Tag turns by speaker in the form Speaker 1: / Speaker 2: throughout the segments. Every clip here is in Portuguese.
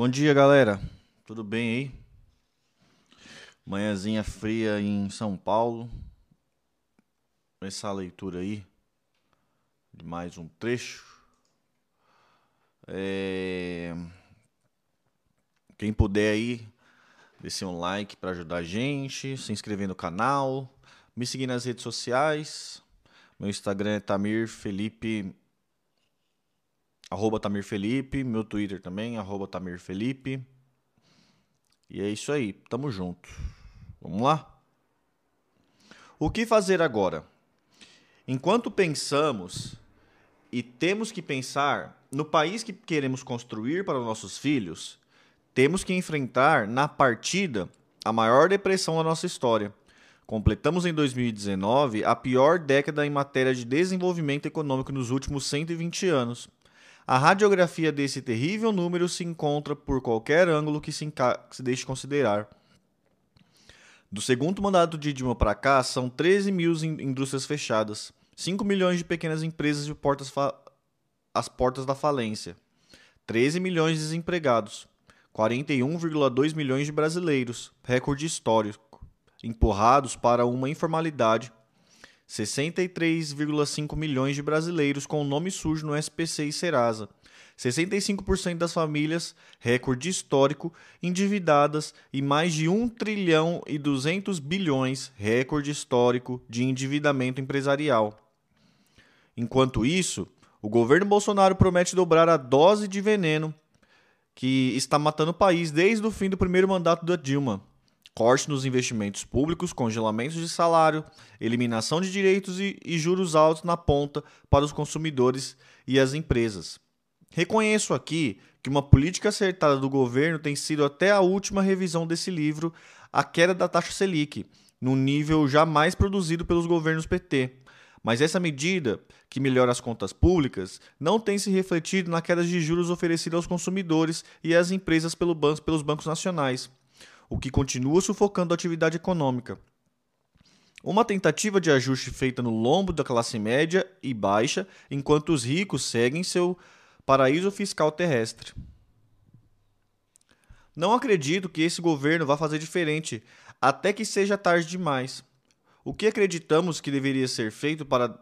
Speaker 1: Bom dia, galera. Tudo bem aí? Manhãzinha fria em São Paulo. Começar a leitura aí de mais um trecho. É... Quem puder aí, deixe um like para ajudar a gente, se inscrever no canal, me seguir nas redes sociais. Meu Instagram é Tamir arroba Tamir Felipe, meu Twitter também, arroba Tamir Felipe. E é isso aí, tamo junto. Vamos lá? O que fazer agora? Enquanto pensamos e temos que pensar no país que queremos construir para os nossos filhos, temos que enfrentar na partida a maior depressão da nossa história. Completamos em 2019 a pior década em matéria de desenvolvimento econômico nos últimos 120 anos. A radiografia desse terrível número se encontra por qualquer ângulo que se, que se deixe considerar. Do segundo mandato de Dilma para cá, são 13 mil indústrias fechadas, 5 milhões de pequenas empresas e portas as portas da falência, 13 milhões de desempregados, 41,2 milhões de brasileiros, recorde histórico, empurrados para uma informalidade 63,5 milhões de brasileiros com o nome sujo no SPC e Serasa. 65% das famílias, recorde histórico, endividadas e mais de 1 trilhão e 200 bilhões, recorde histórico de endividamento empresarial. Enquanto isso, o governo Bolsonaro promete dobrar a dose de veneno que está matando o país desde o fim do primeiro mandato da Dilma corte nos investimentos públicos, congelamentos de salário, eliminação de direitos e, e, juros altos na ponta para os consumidores e as empresas. Reconheço aqui que uma política acertada do governo tem sido até a última revisão desse livro a queda da taxa Selic, num nível jamais produzido pelos governos PT. Mas essa medida, que melhora as contas públicas, não tem se refletido na queda de juros oferecida aos consumidores e às empresas pelos bancos nacionais o que continua sufocando a atividade econômica. Uma tentativa de ajuste feita no lombo da classe média e baixa, enquanto os ricos seguem seu paraíso fiscal terrestre. Não acredito que esse governo vá fazer diferente, até que seja tarde demais. O que acreditamos que deveria ser feito para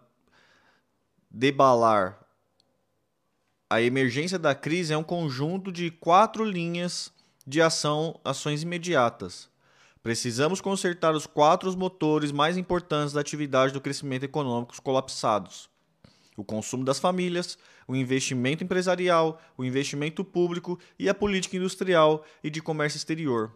Speaker 1: debalar a emergência da crise é um conjunto de quatro linhas de ação, ações imediatas. Precisamos consertar os quatro motores mais importantes da atividade do crescimento econômico colapsados: o consumo das famílias, o investimento empresarial, o investimento público e a política industrial e de comércio exterior.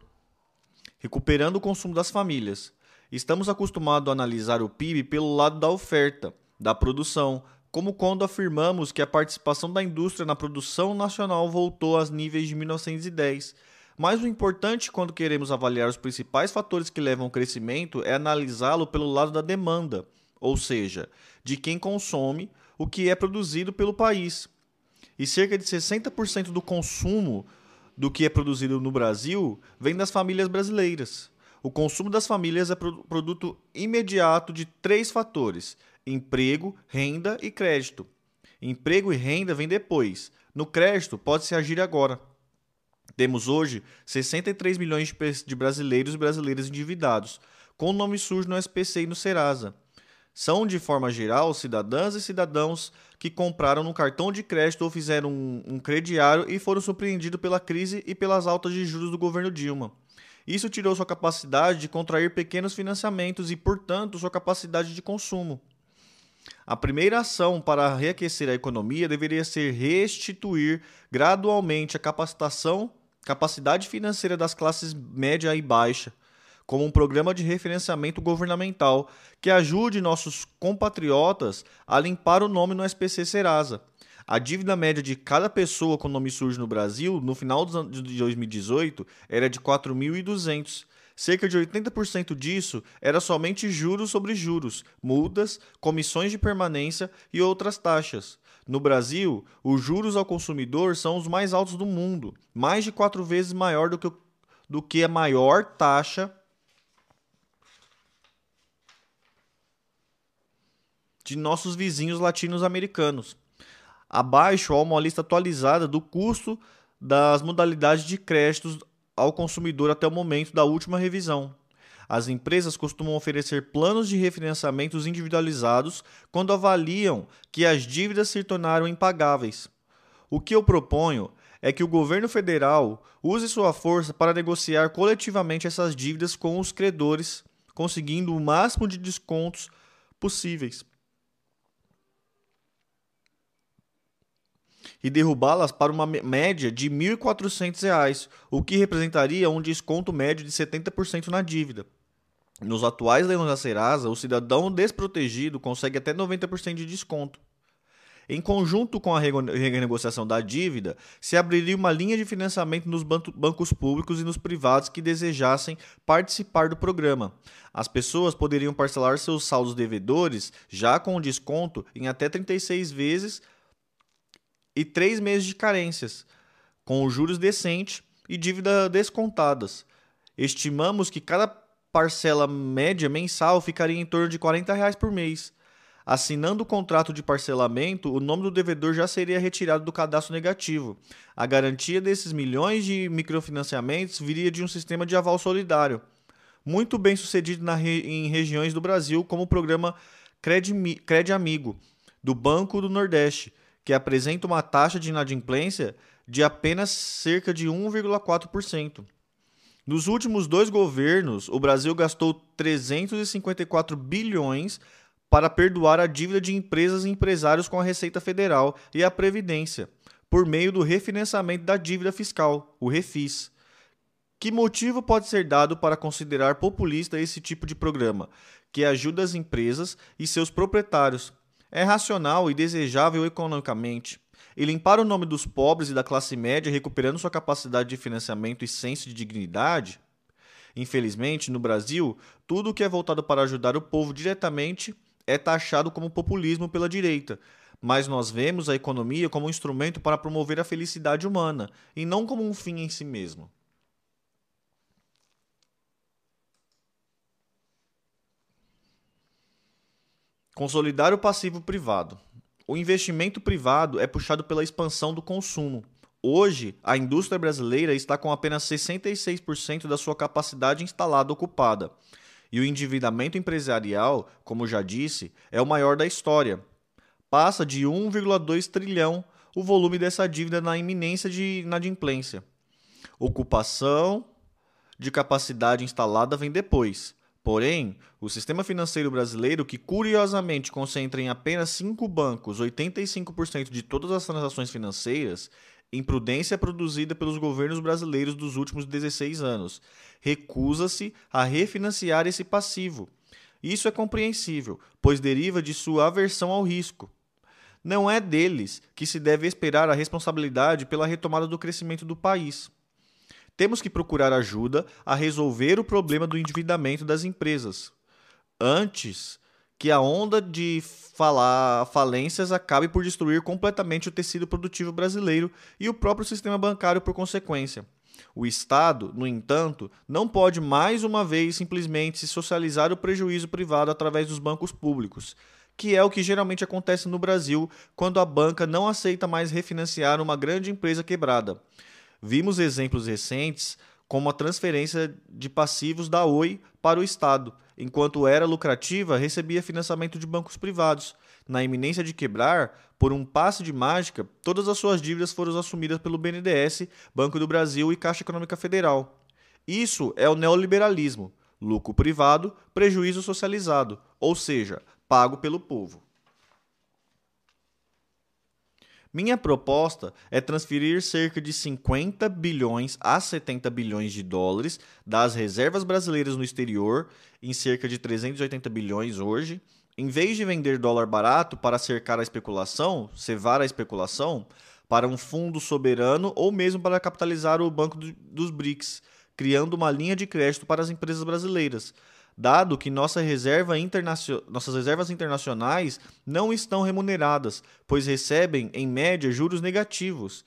Speaker 1: Recuperando o consumo das famílias. Estamos acostumados a analisar o PIB pelo lado da oferta, da produção, como quando afirmamos que a participação da indústria na produção nacional voltou aos níveis de 1910 mas o importante quando queremos avaliar os principais fatores que levam ao crescimento é analisá-lo pelo lado da demanda, ou seja, de quem consome o que é produzido pelo país. E cerca de 60% do consumo do que é produzido no Brasil vem das famílias brasileiras. O consumo das famílias é produto imediato de três fatores: emprego, renda e crédito. Emprego e renda vêm depois. No crédito, pode-se agir agora. Temos hoje 63 milhões de brasileiros e brasileiras endividados, com nome sujo no SPC e no Serasa. São, de forma geral, cidadãs e cidadãos que compraram no cartão de crédito ou fizeram um, um crediário e foram surpreendidos pela crise e pelas altas de juros do governo Dilma. Isso tirou sua capacidade de contrair pequenos financiamentos e, portanto, sua capacidade de consumo. A primeira ação para reaquecer a economia deveria ser restituir gradualmente a capacitação capacidade financeira das classes média e baixa, como um programa de referenciamento governamental que ajude nossos compatriotas a limpar o nome no SPC Serasa. A dívida média de cada pessoa com nome sujo no Brasil, no final de 2018, era de 4.200. Cerca de 80% disso era somente juros sobre juros, multas, comissões de permanência e outras taxas. No Brasil, os juros ao consumidor são os mais altos do mundo, mais de quatro vezes maior do que, do que a maior taxa de nossos vizinhos latinos-americanos. Abaixo há uma lista atualizada do custo das modalidades de créditos ao consumidor até o momento da última revisão. As empresas costumam oferecer planos de refinanciamentos individualizados quando avaliam que as dívidas se tornaram impagáveis. O que eu proponho é que o governo federal use sua força para negociar coletivamente essas dívidas com os credores, conseguindo o máximo de descontos possíveis. E derrubá-las para uma média de R$ 1.400, o que representaria um desconto médio de 70% na dívida. Nos atuais leilões da Serasa, o cidadão desprotegido consegue até 90% de desconto. Em conjunto com a renegociação da dívida, se abriria uma linha de financiamento nos bancos públicos e nos privados que desejassem participar do programa. As pessoas poderiam parcelar seus saldos devedores, já com desconto, em até 36 vezes e 3 meses de carências, com juros decentes e dívida descontadas. Estimamos que cada parcela média mensal ficaria em torno de 40 reais por mês. Assinando o contrato de parcelamento, o nome do devedor já seria retirado do cadastro negativo. A garantia desses milhões de microfinanciamentos viria de um sistema de aval solidário, muito bem sucedido re... em regiões do Brasil, como o programa Cred Amigo, do Banco do Nordeste, que apresenta uma taxa de inadimplência de apenas cerca de 1,4%. Nos últimos dois governos, o Brasil gastou 354 bilhões para perdoar a dívida de empresas e empresários com a Receita Federal e a Previdência, por meio do refinanciamento da dívida fiscal, o REFIS. Que motivo pode ser dado para considerar populista esse tipo de programa, que ajuda as empresas e seus proprietários? É racional e desejável economicamente. E limpar o nome dos pobres e da classe média, recuperando sua capacidade de financiamento e senso de dignidade? Infelizmente, no Brasil, tudo o que é voltado para ajudar o povo diretamente é taxado como populismo pela direita, mas nós vemos a economia como um instrumento para promover a felicidade humana e não como um fim em si mesmo. Consolidar o passivo privado. O investimento privado é puxado pela expansão do consumo. Hoje, a indústria brasileira está com apenas 66% da sua capacidade instalada ocupada e o endividamento empresarial, como já disse, é o maior da história. Passa de 1,2 trilhão o volume dessa dívida na iminência de inadimplência. Ocupação de capacidade instalada vem depois. Porém, o sistema financeiro brasileiro, que curiosamente concentra em apenas cinco bancos 85% de todas as transações financeiras, imprudência produzida pelos governos brasileiros dos últimos 16 anos, recusa-se a refinanciar esse passivo. Isso é compreensível, pois deriva de sua aversão ao risco. Não é deles que se deve esperar a responsabilidade pela retomada do crescimento do país. Temos que procurar ajuda a resolver o problema do endividamento das empresas, antes que a onda de falar falências acabe por destruir completamente o tecido produtivo brasileiro e o próprio sistema bancário por consequência. O Estado, no entanto, não pode mais uma vez simplesmente se socializar o prejuízo privado através dos bancos públicos, que é o que geralmente acontece no Brasil quando a banca não aceita mais refinanciar uma grande empresa quebrada. Vimos exemplos recentes como a transferência de passivos da Oi para o Estado, enquanto era lucrativa, recebia financiamento de bancos privados. Na iminência de quebrar, por um passe de mágica, todas as suas dívidas foram assumidas pelo BNDES, Banco do Brasil e Caixa Econômica Federal. Isso é o neoliberalismo: lucro privado, prejuízo socializado, ou seja, pago pelo povo. Minha proposta é transferir cerca de 50 bilhões a 70 bilhões de dólares das reservas brasileiras no exterior, em cerca de 380 bilhões hoje. Em vez de vender dólar barato para cercar a especulação, cevar a especulação, para um fundo soberano ou mesmo para capitalizar o Banco dos BRICS, criando uma linha de crédito para as empresas brasileiras dado que nossa reserva nossas reservas internacionais não estão remuneradas, pois recebem, em média, juros negativos,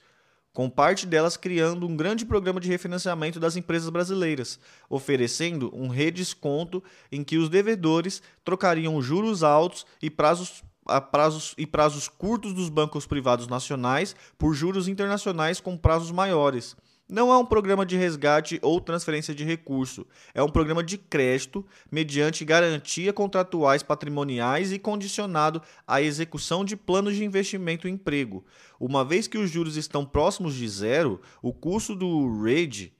Speaker 1: com parte delas criando um grande programa de refinanciamento das empresas brasileiras, oferecendo um redesconto em que os devedores trocariam juros altos e prazos a prazos e prazos curtos dos bancos privados nacionais por juros internacionais com prazos maiores. Não é um programa de resgate ou transferência de recurso, é um programa de crédito mediante garantia contratuais patrimoniais e condicionado à execução de planos de investimento e emprego. Uma vez que os juros estão próximos de zero, o custo do REID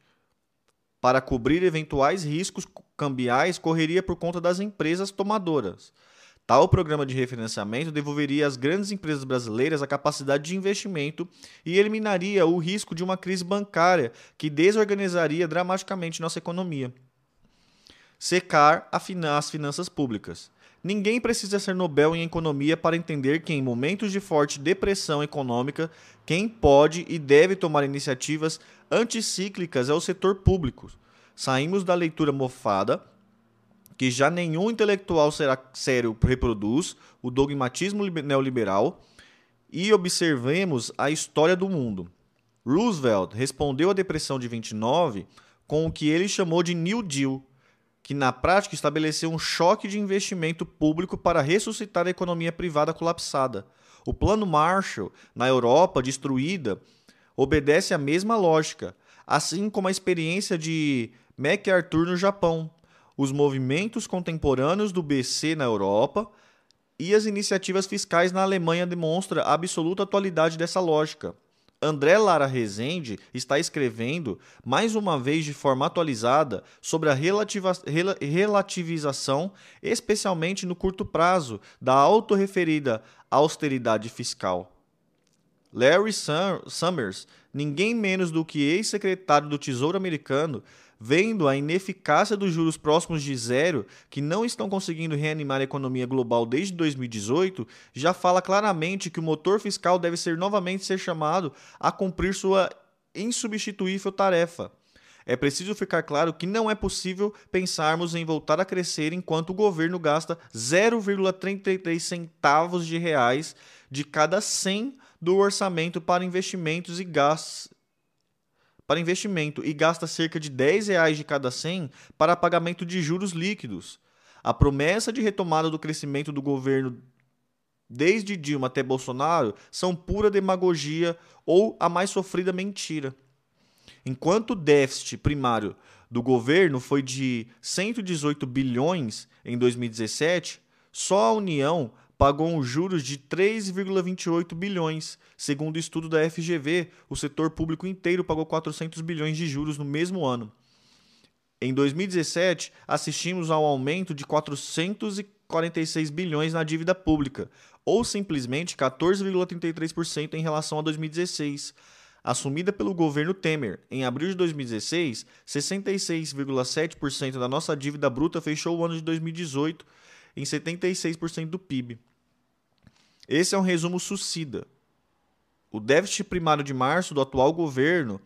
Speaker 1: para cobrir eventuais riscos cambiais correria por conta das empresas tomadoras. Tal programa de refinanciamento devolveria às grandes empresas brasileiras a capacidade de investimento e eliminaria o risco de uma crise bancária que desorganizaria dramaticamente nossa economia. Secar as finanças públicas. Ninguém precisa ser Nobel em economia para entender que, em momentos de forte depressão econômica, quem pode e deve tomar iniciativas anticíclicas é o setor público. Saímos da leitura mofada que já nenhum intelectual será sério reproduz, o dogmatismo neoliberal, e observemos a história do mundo. Roosevelt respondeu à depressão de 29 com o que ele chamou de New Deal, que na prática estabeleceu um choque de investimento público para ressuscitar a economia privada colapsada. O Plano Marshall, na Europa destruída, obedece à mesma lógica, assim como a experiência de MacArthur no Japão, os movimentos contemporâneos do BC na Europa e as iniciativas fiscais na Alemanha demonstram a absoluta atualidade dessa lógica. André Lara Rezende está escrevendo, mais uma vez de forma atualizada, sobre a relativização, especialmente no curto prazo, da autorreferida austeridade fiscal. Larry Summers, ninguém menos do que ex-secretário do Tesouro americano, vendo a ineficácia dos juros próximos de zero, que não estão conseguindo reanimar a economia global desde 2018, já fala claramente que o motor fiscal deve ser novamente ser chamado a cumprir sua insubstituível tarefa. É preciso ficar claro que não é possível pensarmos em voltar a crescer enquanto o governo gasta 0,33 centavos de reais de cada 100 do orçamento para investimentos e gastos para investimento e gasta cerca de 10 reais de cada 100 para pagamento de juros líquidos. A promessa de retomada do crescimento do governo desde Dilma até Bolsonaro são pura demagogia ou a mais sofrida mentira. Enquanto o déficit primário do governo foi de 118 bilhões em 2017, só a União pagou um juros de 3,28 bilhões. Segundo o estudo da FGV, o setor público inteiro pagou 400 bilhões de juros no mesmo ano. Em 2017, assistimos ao aumento de 446 bilhões na dívida pública, ou simplesmente 14,33% em relação a 2016. Assumida pelo governo Temer em abril de 2016, 66,7% da nossa dívida bruta fechou o ano de 2018 em 76% do PIB. Esse é um resumo sucida. O déficit primário de março do atual governo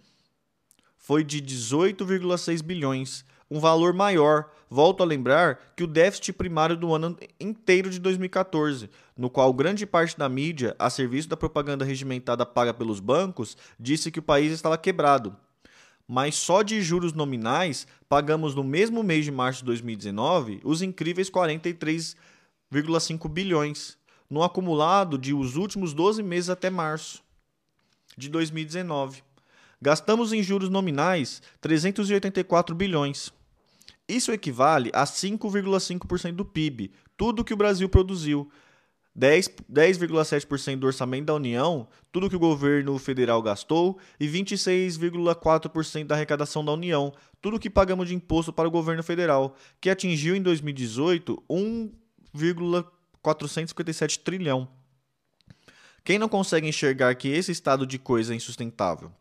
Speaker 1: foi de 18,6 bilhões, um valor maior. Volto a lembrar que o déficit primário do ano inteiro de 2014, no qual grande parte da mídia, a serviço da propaganda regimentada paga pelos bancos, disse que o país estava quebrado mas só de juros nominais pagamos no mesmo mês de março de 2019 os incríveis 43,5 bilhões, no acumulado de os últimos 12 meses até março de 2019. Gastamos em juros nominais 384 bilhões. Isso equivale a 5,5% do PIB, tudo que o Brasil produziu, 10,7% do orçamento da União, tudo que o governo federal gastou, e 26,4% da arrecadação da União, tudo que pagamos de imposto para o governo federal, que atingiu em 2018 1,457 trilhão. Quem não consegue enxergar que esse estado de coisa é insustentável?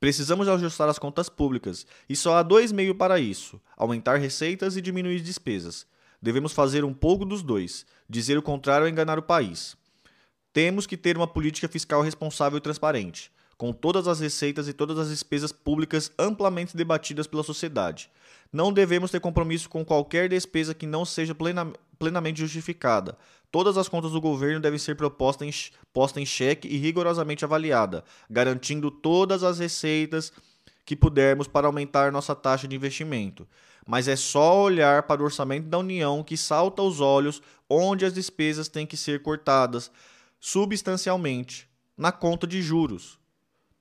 Speaker 1: Precisamos ajustar as contas públicas, e só há dois meios para isso: aumentar receitas e diminuir despesas. Devemos fazer um pouco dos dois. Dizer o contrário é enganar o país. Temos que ter uma política fiscal responsável e transparente, com todas as receitas e todas as despesas públicas amplamente debatidas pela sociedade. Não devemos ter compromisso com qualquer despesa que não seja plena, plenamente justificada. Todas as contas do governo devem ser propostas em, postas em xeque e rigorosamente avaliada, garantindo todas as receitas que pudermos para aumentar nossa taxa de investimento. mas é só olhar para o orçamento da União que salta aos olhos onde as despesas têm que ser cortadas substancialmente na conta de juros.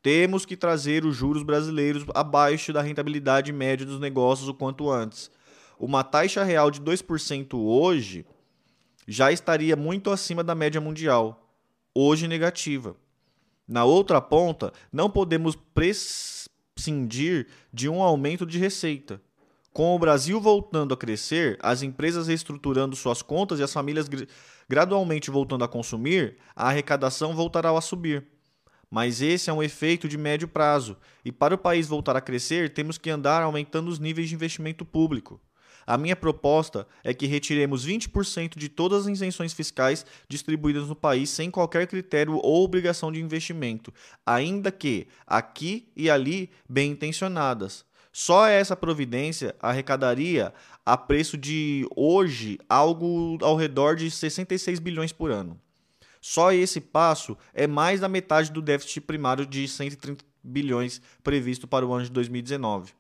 Speaker 1: Temos que trazer os juros brasileiros abaixo da rentabilidade média dos negócios o quanto antes. Uma taxa real de 2% hoje já estaria muito acima da média mundial, hoje negativa. Na outra ponta, não podemos prescindir de um aumento de receita. Com o Brasil voltando a crescer, as empresas reestruturando suas contas e as famílias gradualmente voltando a consumir, a arrecadação voltará a subir. Mas esse é um efeito de médio prazo, e para o país voltar a crescer, temos que andar aumentando os níveis de investimento público. A minha proposta é que retiremos 20% de todas as isenções fiscais distribuídas no país sem qualquer critério ou obrigação de investimento, ainda que aqui e ali bem intencionadas. Só essa providência arrecadaria a preço de hoje algo ao redor de 66 bilhões por ano. Só esse passo é mais da metade do déficit primário de 130 bilhões previsto para o ano de 2019.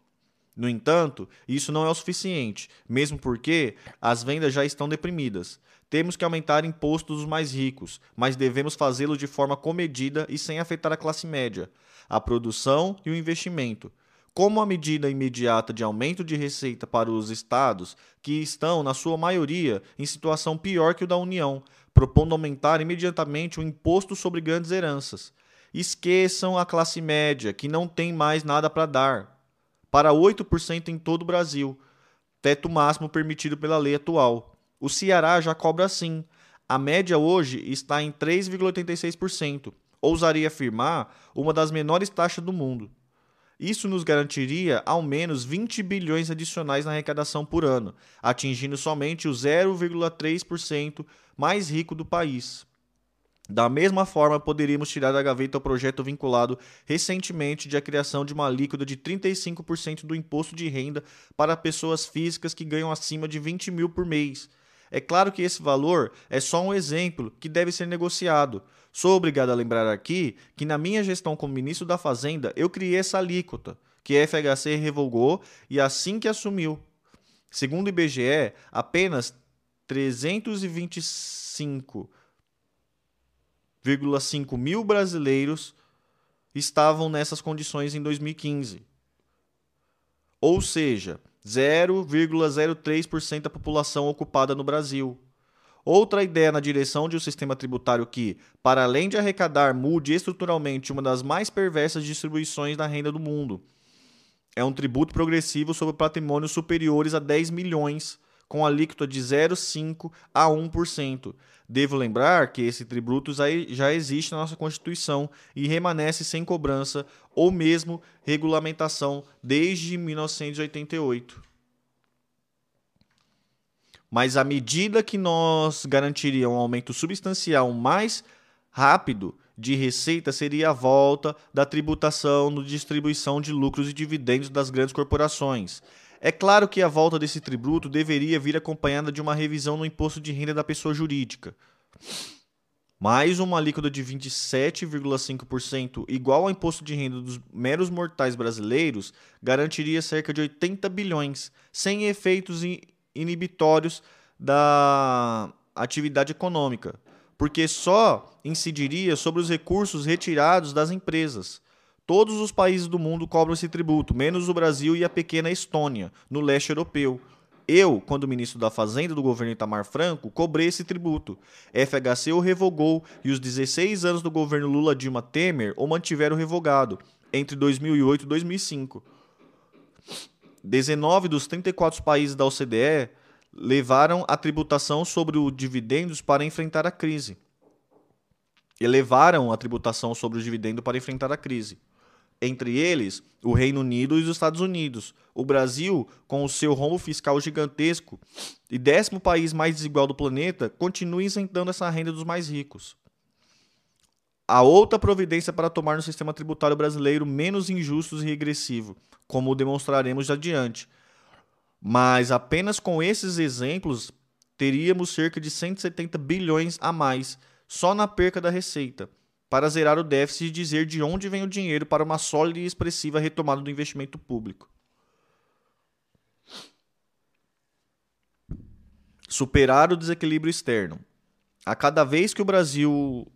Speaker 1: No entanto, isso não é o suficiente, mesmo porque as vendas já estão deprimidas. Temos que aumentar impostos dos mais ricos, mas devemos fazê-lo de forma comedida e sem afetar a classe média, a produção e o investimento. Como a medida imediata de aumento de receita para os estados, que estão, na sua maioria, em situação pior que o da União, propondo aumentar imediatamente o imposto sobre grandes heranças. Esqueçam a classe média, que não tem mais nada para dar. Para 8% em todo o Brasil, teto máximo permitido pela lei atual. O Ceará já cobra assim. A média hoje está em 3,86%. Ousaria afirmar uma das menores taxas do mundo. Isso nos garantiria ao menos 20 bilhões adicionais na arrecadação por ano, atingindo somente o 0,3% mais rico do país. Da mesma forma, poderíamos tirar da gaveta o projeto vinculado recentemente de a criação de uma alíquota de 35% do imposto de renda para pessoas físicas que ganham acima de 20 mil por mês. É claro que esse valor é só um exemplo que deve ser negociado. Sou obrigado a lembrar aqui que na minha gestão como ministro da Fazenda eu criei essa alíquota, que a FHC revogou e assim que assumiu. Segundo o IBGE, apenas 325,5 mil brasileiros estavam nessas condições em 2015. Ou seja, 0,03% da população ocupada no Brasil. Outra ideia na direção de um sistema tributário que, para além de arrecadar, mude estruturalmente uma das mais perversas distribuições da renda do mundo. É um tributo progressivo sobre patrimônios superiores a 10 milhões, com alíquota de 0,5% a 1%. Devo lembrar que esse tributo já existe na nossa Constituição e permanece sem cobrança ou mesmo regulamentação desde 1988. Mas à medida que nós garantiríamos um aumento substancial mais rápido de receita seria a volta da tributação no distribuição de lucros e dividendos das grandes corporações. É claro que a volta desse tributo deveria vir acompanhada de uma revisão no imposto de renda da pessoa jurídica. Mais uma alíquota de 27,5% igual ao imposto de renda dos meros mortais brasileiros garantiria cerca de 80 bilhões, sem efeitos inibitórios da atividade econômica, porque só incidiria sobre os recursos retirados das empresas. Todos os países do mundo cobram esse tributo, menos o Brasil e a pequena Estônia, no leste europeu. Eu, quando ministro da Fazenda do governo Itamar Franco, cobrei esse tributo. FHC o revogou e os 16 anos do governo Lula Dilma Temer o mantiveram revogado, entre 2008 e 2005. 19 dos 34 países da OCDE levaram a tributação sobre os dividendos para enfrentar a crise. Elevaram a tributação sobre o dividendo para enfrentar a crise entre eles o Reino Unido e os Estados Unidos. O Brasil, com o seu rombo fiscal gigantesco e décimo país mais desigual do planeta, continua isentando essa renda dos mais ricos. Há outra providência para tomar no sistema tributário brasileiro menos injusto e regressivo, como demonstraremos adiante. Mas apenas com esses exemplos teríamos cerca de 170 bilhões a mais só na perca da receita para zerar o déficit e dizer de onde vem o dinheiro para uma sólida e expressiva retomada do investimento público. superar o desequilíbrio externo. A cada vez que o Brasil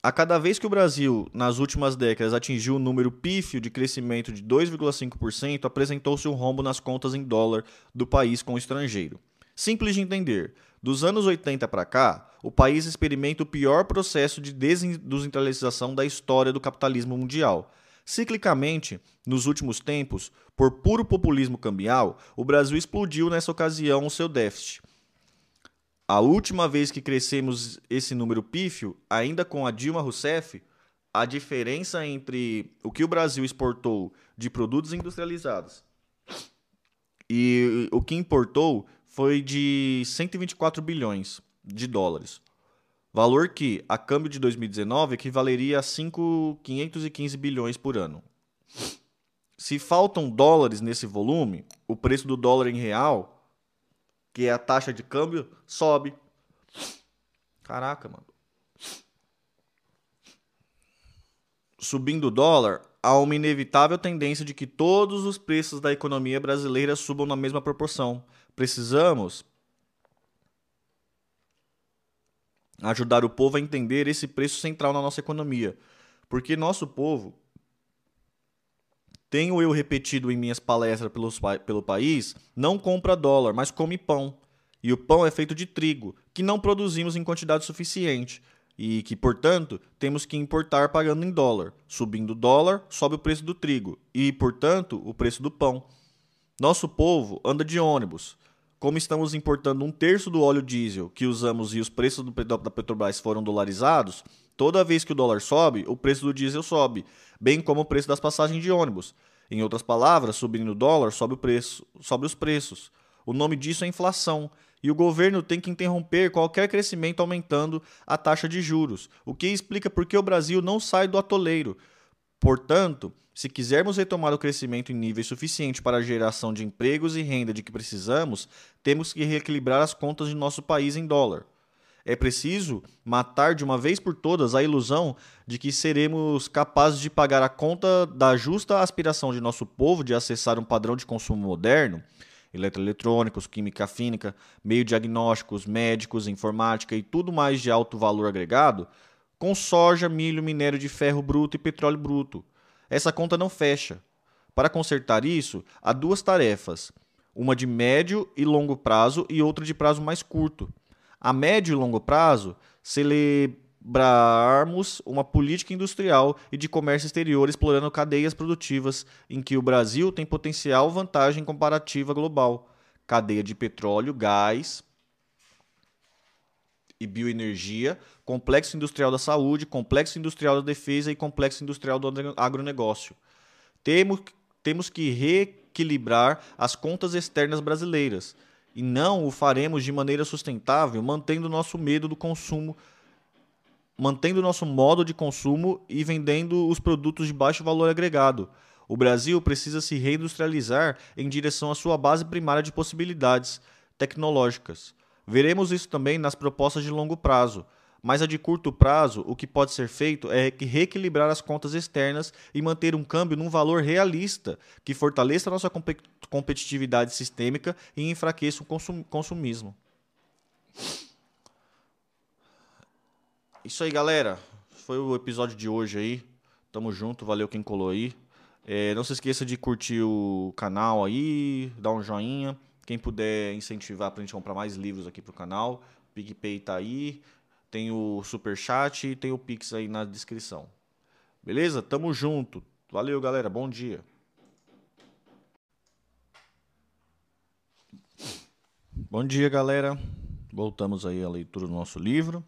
Speaker 1: a cada vez que o Brasil, nas últimas décadas, atingiu um número pífio de crescimento de 2,5%, apresentou-se um rombo nas contas em dólar do país com o estrangeiro. Simples de entender. Dos anos 80 para cá, o país experimenta o pior processo de desindustrialização da história do capitalismo mundial. Ciclicamente, nos últimos tempos, por puro populismo cambial, o Brasil explodiu nessa ocasião o seu déficit. A última vez que crescemos esse número pífio, ainda com a Dilma Rousseff, a diferença entre o que o Brasil exportou de produtos industrializados e o que importou foi de 124 bilhões de dólares. Valor que, a câmbio de 2019, equivaleria a 515 bilhões por ano. Se faltam dólares nesse volume, o preço do dólar em real que é a taxa de câmbio, sobe. Caraca, mano. Subindo o dólar, há uma inevitável tendência de que todos os preços da economia brasileira subam na mesma proporção. Precisamos ajudar o povo a entender esse preço central na nossa economia, porque nosso povo tenho eu repetido em minhas palestras pelo, pelo país, não compra dólar, mas come pão. E o pão é feito de trigo, que não produzimos em quantidade suficiente e que, portanto, temos que importar pagando em dólar. Subindo o dólar, sobe o preço do trigo e, portanto, o preço do pão. Nosso povo anda de ônibus. Como estamos importando um terço do óleo diesel que usamos e os preços do, da Petrobras foram dolarizados, toda vez que o dólar sobe, o preço do diesel sobe bem como o preço das passagens de ônibus. Em outras palavras, subindo o dólar, sobe, o preço, sobe os preços. O nome disso é inflação. E o governo tem que interromper qualquer crescimento aumentando a taxa de juros, o que explica por que o Brasil não sai do atoleiro. Portanto, se quisermos retomar o crescimento em nível suficiente para a geração de empregos e renda de que precisamos, temos que reequilibrar as contas de nosso país em dólar. É preciso matar de uma vez por todas a ilusão de que seremos capazes de pagar a conta da justa aspiração de nosso povo de acessar um padrão de consumo moderno, eletroeletrônicos, química fínica, meio diagnósticos, médicos, informática e tudo mais de alto valor agregado, com soja, milho, minério de ferro bruto e petróleo bruto. Essa conta não fecha. Para consertar isso, há duas tarefas: uma de médio e longo prazo e outra de prazo mais curto a médio e longo prazo, celebrarmos uma política industrial e de comércio exterior explorando cadeias produtivas em que o Brasil tem potencial vantagem comparativa global. Cadeia de petróleo, gás e bioenergia, complexo industrial da saúde, complexo industrial da defesa e complexo industrial do agronegócio. Temos, temos que reequilibrar as contas externas brasileiras e não o faremos de maneira sustentável, mantendo nosso medo do consumo, mantendo nosso modo de consumo e vendendo os produtos de baixo valor agregado. O Brasil precisa se reindustrializar em direção à sua base primária de possibilidades tecnológicas. Veremos isso também nas propostas de longo prazo, mas a de curto prazo, o que pode ser feito é reequilibrar as contas externas e manter um câmbio num valor realista que fortaleça a nossa competitividade sistêmica e enfraqueça o consum consumismo. Isso aí, galera. Foi o episódio de hoje aí. Tamo junto, valeu quem colou aí. É, não se esqueça de curtir o canal aí, dar um joinha. Quem puder incentivar pra gente comprar mais livros aqui pro canal, PicPay tá aí. Tem o super chat e tem o Pix aí na descrição. Beleza? Tamo junto. Valeu, galera. Bom dia. Bom dia, galera. Voltamos aí à leitura do nosso livro.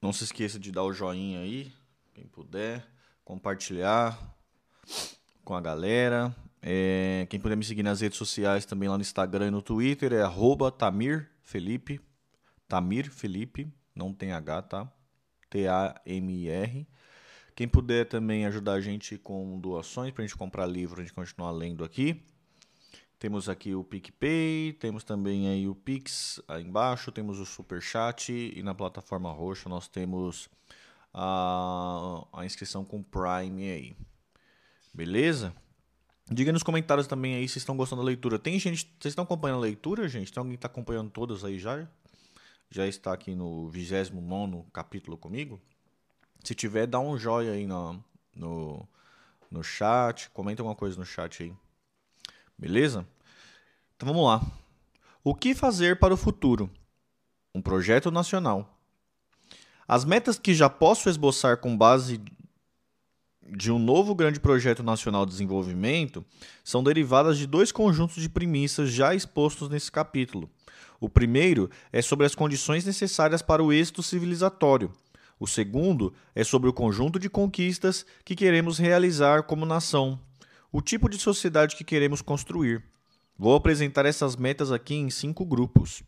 Speaker 1: Não se esqueça de dar o joinha aí, quem puder, compartilhar com a galera. É, quem puder me seguir nas redes sociais também lá no Instagram e no Twitter é arroba Tamir Felipe. Não tem H, tá? T-A-M-I-R. Quem puder também ajudar a gente com doações para a gente comprar livro, a gente continuar lendo aqui. Temos aqui o PicPay, temos também aí o Pix aí embaixo, temos o Super Chat e na plataforma roxa nós temos a, a inscrição com Prime aí. Beleza? Diga nos comentários também aí se estão gostando da leitura. Tem gente. Vocês estão acompanhando a leitura, gente? Tem alguém que está acompanhando todas aí já? Já está aqui no 29 capítulo comigo? Se tiver, dá um joinha aí no, no, no chat. Comenta alguma coisa no chat aí. Beleza? Então vamos lá. O que fazer para o futuro? Um projeto nacional. As metas que já posso esboçar com base de um novo grande projeto nacional de desenvolvimento são derivadas de dois conjuntos de premissas já expostos nesse capítulo. O primeiro é sobre as condições necessárias para o êxito civilizatório. O segundo é sobre o conjunto de conquistas que queremos realizar como nação, o tipo de sociedade que queremos construir. Vou apresentar essas metas aqui em cinco grupos.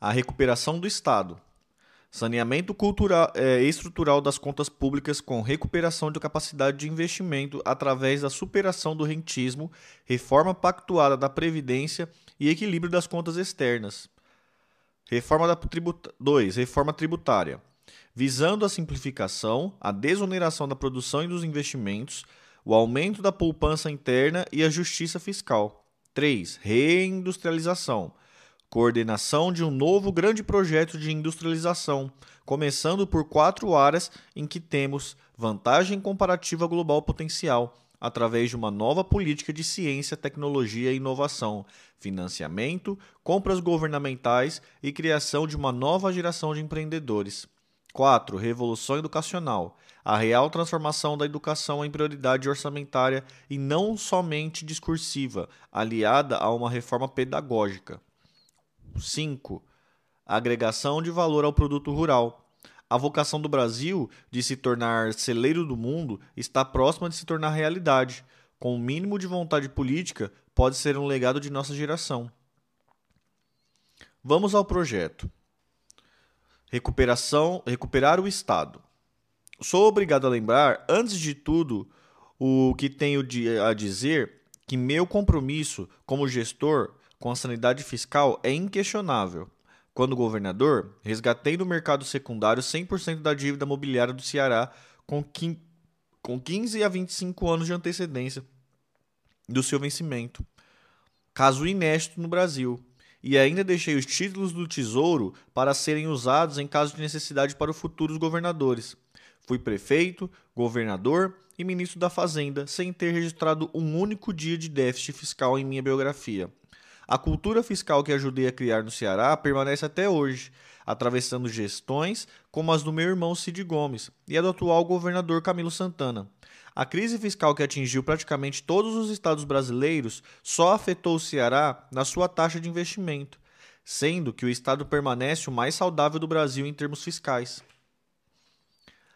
Speaker 1: A recuperação do Estado. Saneamento cultural, é, estrutural das contas públicas com recuperação de capacidade de investimento através da superação do rentismo, reforma pactuada da Previdência e equilíbrio das contas externas. Reforma tributa 2. Reforma tributária. Visando a simplificação, a desoneração da produção e dos investimentos, o aumento da poupança interna e a justiça fiscal. 3. Reindustrialização coordenação de um novo grande projeto de industrialização, começando por quatro áreas em que temos vantagem comparativa global potencial, através de uma nova política de ciência, tecnologia e inovação, financiamento, compras governamentais e criação de uma nova geração de empreendedores. 4. Revolução educacional. A real transformação da educação em prioridade orçamentária e não somente discursiva, aliada a uma reforma pedagógica. 5. Agregação de valor ao produto rural. A vocação do Brasil de se tornar celeiro do mundo está próxima de se tornar realidade. Com o um mínimo de vontade política, pode ser um legado de nossa geração. Vamos ao projeto. Recuperação, recuperar o Estado. Sou obrigado a lembrar, antes de tudo, o que tenho a dizer que meu compromisso como gestor com a sanidade fiscal é inquestionável. Quando governador, resgatei no mercado secundário 100% da dívida mobiliária do Ceará com 15 a 25 anos de antecedência do seu vencimento. Caso inédito no Brasil. E ainda deixei os títulos do Tesouro para serem usados em caso de necessidade para os futuros governadores. Fui prefeito, governador e ministro da Fazenda sem ter registrado um único dia de déficit fiscal em minha biografia. A cultura fiscal que ajudei a criar no Ceará permanece até hoje, atravessando gestões como as do meu irmão Cid Gomes e a do atual governador Camilo Santana. A crise fiscal que atingiu praticamente todos os estados brasileiros só afetou o Ceará na sua taxa de investimento, sendo que o estado permanece o mais saudável do Brasil em termos fiscais.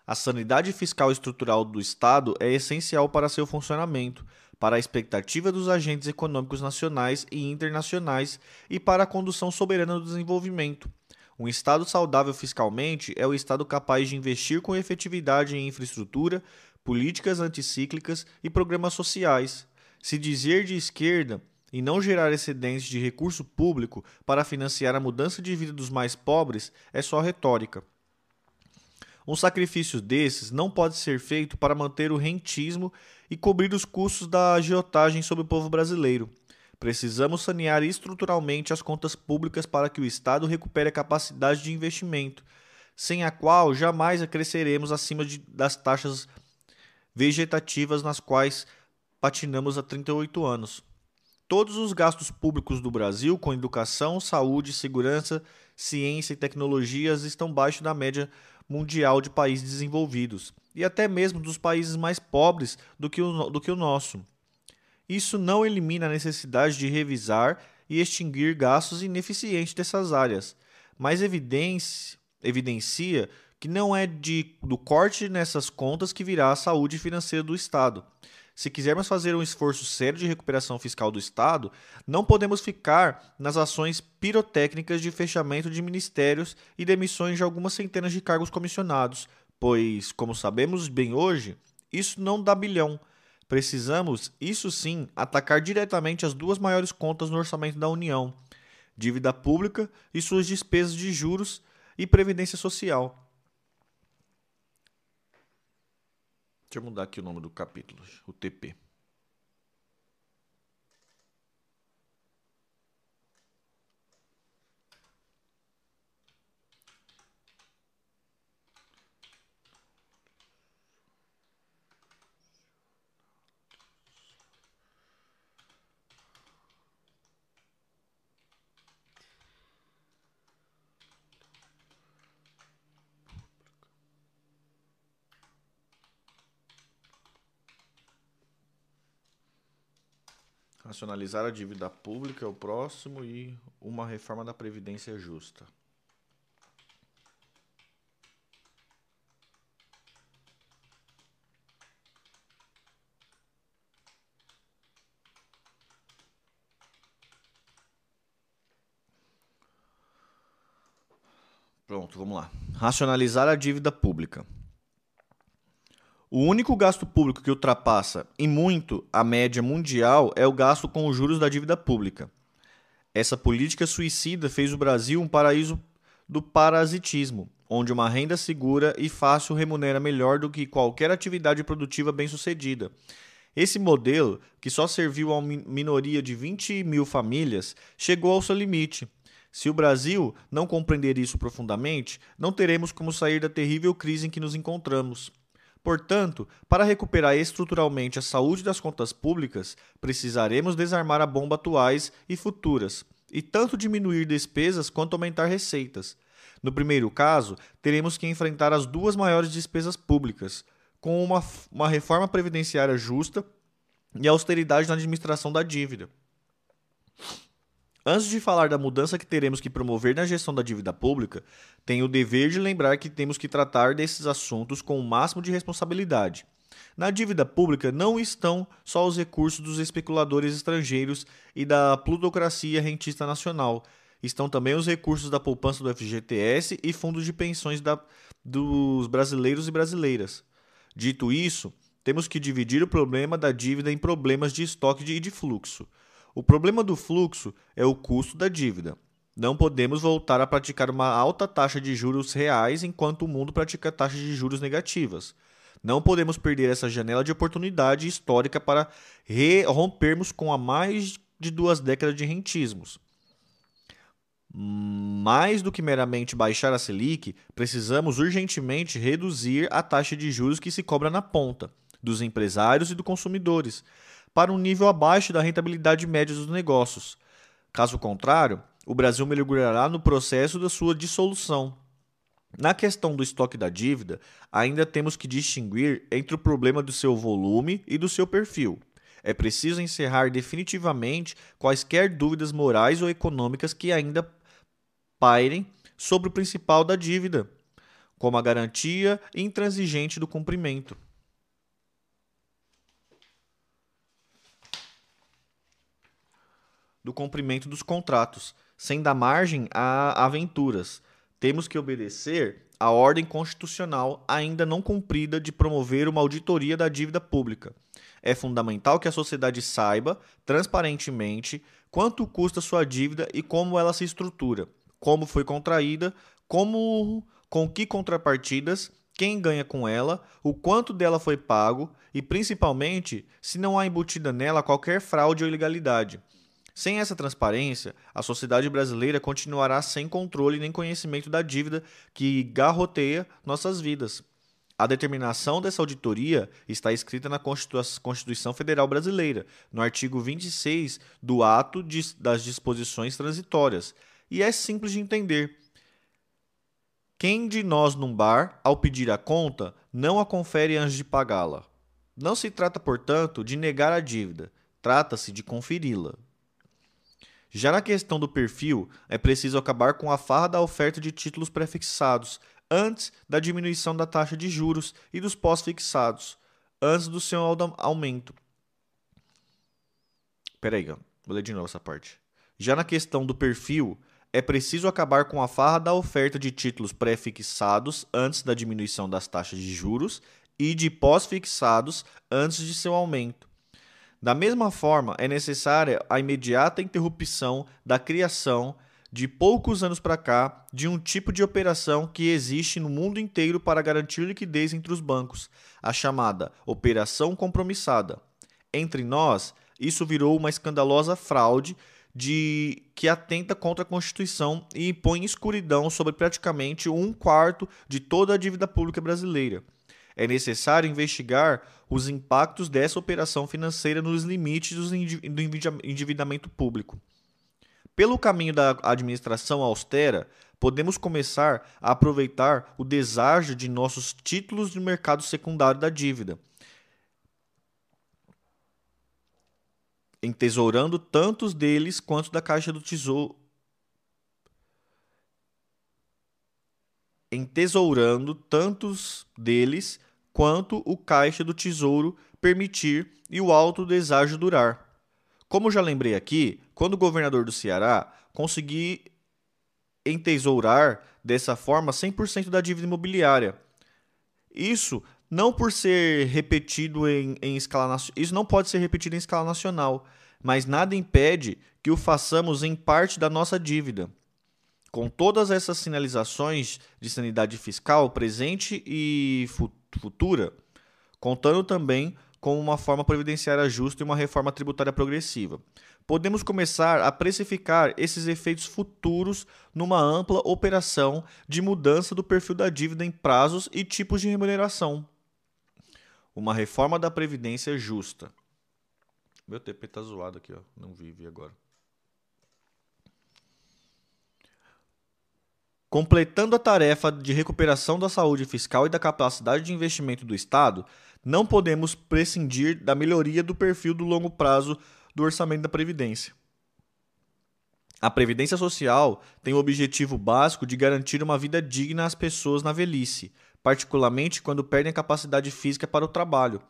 Speaker 1: A sanidade fiscal estrutural do Estado é essencial para seu funcionamento, para a expectativa dos agentes econômicos nacionais e internacionais e para a condução soberana do desenvolvimento. Um Estado saudável fiscalmente é o Estado capaz de investir com efetividade em infraestrutura, políticas anticíclicas e programas sociais. Se dizer de esquerda e não gerar excedentes de recurso público para financiar a mudança de vida dos mais pobres é só retórica. Um sacrifício desses não pode ser feito para manter o rentismo e cobrir os custos da agiotagem sobre o povo brasileiro. Precisamos sanear estruturalmente as contas públicas para que o Estado recupere a capacidade de investimento, sem a qual jamais cresceremos acima de, das taxas vegetativas nas quais patinamos há 38 anos. Todos os gastos públicos do Brasil com educação, saúde, segurança, ciência e tecnologias estão abaixo da média mundial de países desenvolvidos e até mesmo dos países mais pobres do que o, do que o nosso. Isso não elimina a necessidade de revisar e extinguir gastos ineficientes dessas áreas, mas evidencia, evidencia que não é de, do corte nessas contas que virá a saúde financeira do Estado. Se quisermos fazer um esforço sério de recuperação fiscal do Estado, não podemos ficar nas ações pirotécnicas de fechamento de ministérios e demissões de algumas centenas de cargos comissionados, pois, como sabemos bem hoje, isso não dá bilhão. Precisamos, isso sim, atacar diretamente as duas maiores contas no orçamento da União: dívida pública e suas despesas de juros e previdência social. Deixa eu mudar aqui o nome do capítulo, o TP. Racionalizar a dívida pública é o próximo e uma reforma da Previdência justa. Pronto, vamos lá. Racionalizar a dívida pública. O único gasto público que ultrapassa em muito a média mundial é o gasto com os juros da dívida pública. Essa política suicida fez o Brasil um paraíso do parasitismo, onde uma renda segura e fácil remunera melhor do que qualquer atividade produtiva bem-sucedida. Esse modelo, que só serviu a uma minoria de 20 mil famílias, chegou ao seu limite. Se o Brasil não compreender isso profundamente, não teremos como sair da terrível crise em que nos encontramos. Portanto, para recuperar estruturalmente a saúde das contas públicas, precisaremos desarmar a bomba atuais e futuras, e tanto diminuir despesas quanto aumentar receitas. No primeiro caso, teremos que enfrentar as duas maiores despesas públicas, com uma, uma reforma previdenciária justa e austeridade na administração da dívida. Antes de falar da mudança que teremos que promover na gestão da dívida pública, tenho o dever de lembrar que temos que tratar desses assuntos com o máximo de responsabilidade. Na dívida pública não estão só os recursos dos especuladores estrangeiros e da plutocracia rentista nacional, estão também os recursos da poupança do FGTS e fundos de pensões da, dos brasileiros e brasileiras. Dito isso, temos que dividir o problema da dívida em problemas de estoque e de fluxo. O problema do fluxo é o custo da dívida. Não podemos voltar a praticar uma alta taxa de juros reais enquanto o mundo pratica taxas de juros negativas. Não podemos perder essa janela de oportunidade histórica para rompermos com a mais de duas décadas de rentismos. Mais do que meramente baixar a Selic, precisamos urgentemente reduzir a taxa de juros que se cobra na ponta, dos empresários e dos consumidores, para um nível abaixo da rentabilidade média dos negócios. Caso contrário, o Brasil mergulhará no processo da sua dissolução. Na questão do estoque da dívida, ainda temos que distinguir entre o problema do seu volume e do seu perfil. É preciso encerrar definitivamente quaisquer dúvidas morais ou econômicas que ainda pairem sobre o principal da dívida, como a garantia intransigente do cumprimento. Do cumprimento dos contratos, sem dar margem a aventuras. Temos que obedecer à ordem constitucional ainda não cumprida de promover uma auditoria da dívida pública. É fundamental que a sociedade saiba, transparentemente, quanto custa sua dívida e como ela se estrutura, como foi contraída, como com que contrapartidas, quem ganha com ela, o quanto dela foi pago e, principalmente, se não há embutida nela qualquer fraude ou ilegalidade. Sem essa transparência, a sociedade brasileira continuará sem controle nem conhecimento da dívida que garroteia nossas vidas. A determinação dessa auditoria está escrita na Constituição Federal Brasileira, no artigo 26 do Ato das Disposições Transitórias, e é simples de entender. Quem de nós num bar, ao pedir a conta, não a confere antes de pagá-la? Não se trata, portanto, de negar a dívida, trata-se de conferi-la. Já na questão do perfil, é preciso acabar com a farra da oferta de títulos prefixados antes da diminuição da taxa de juros e dos pós-fixados antes do seu aumento. Peraí, vou ler de novo essa parte. Já na questão do perfil, é preciso acabar com a farra da oferta de títulos pré-fixados antes da diminuição das taxas de juros e de pós-fixados antes de seu aumento. Da mesma forma, é necessária a imediata interrupção da criação de poucos anos para cá, de um tipo de operação que existe no mundo inteiro para garantir liquidez entre os bancos, a chamada operação compromissada. Entre nós, isso virou uma escandalosa fraude de que atenta contra a Constituição e impõe escuridão sobre praticamente um quarto de toda a dívida pública brasileira. É necessário investigar os impactos dessa operação financeira nos limites do endividamento público. Pelo caminho da administração austera, podemos começar a aproveitar o deságio de nossos títulos de mercado secundário da dívida, entesourando tantos deles quanto da Caixa do Tesouro. Entesourando tantos deles quanto o Caixa do Tesouro permitir e o alto deságio durar. Como já lembrei aqui, quando o governador do Ceará conseguir entesourar dessa forma 100% da dívida imobiliária. Isso não por ser repetido em, em escala isso não pode ser repetido em escala nacional, mas nada impede que o façamos em parte da nossa dívida. Com todas essas sinalizações de sanidade fiscal presente e futura, contando também com uma forma previdenciária justa e uma reforma tributária progressiva. Podemos começar a precificar esses efeitos futuros numa ampla operação de mudança do perfil da dívida em prazos e tipos de remuneração. Uma reforma da previdência justa. Meu TP tá zoado aqui, ó. Não vi, vi agora. Completando a tarefa de recuperação da saúde fiscal e da capacidade de investimento do Estado, não podemos prescindir da melhoria do perfil do longo prazo do orçamento da Previdência. A Previdência Social tem o objetivo básico de garantir uma vida digna às pessoas na velhice, particularmente quando perdem a capacidade física para o trabalho.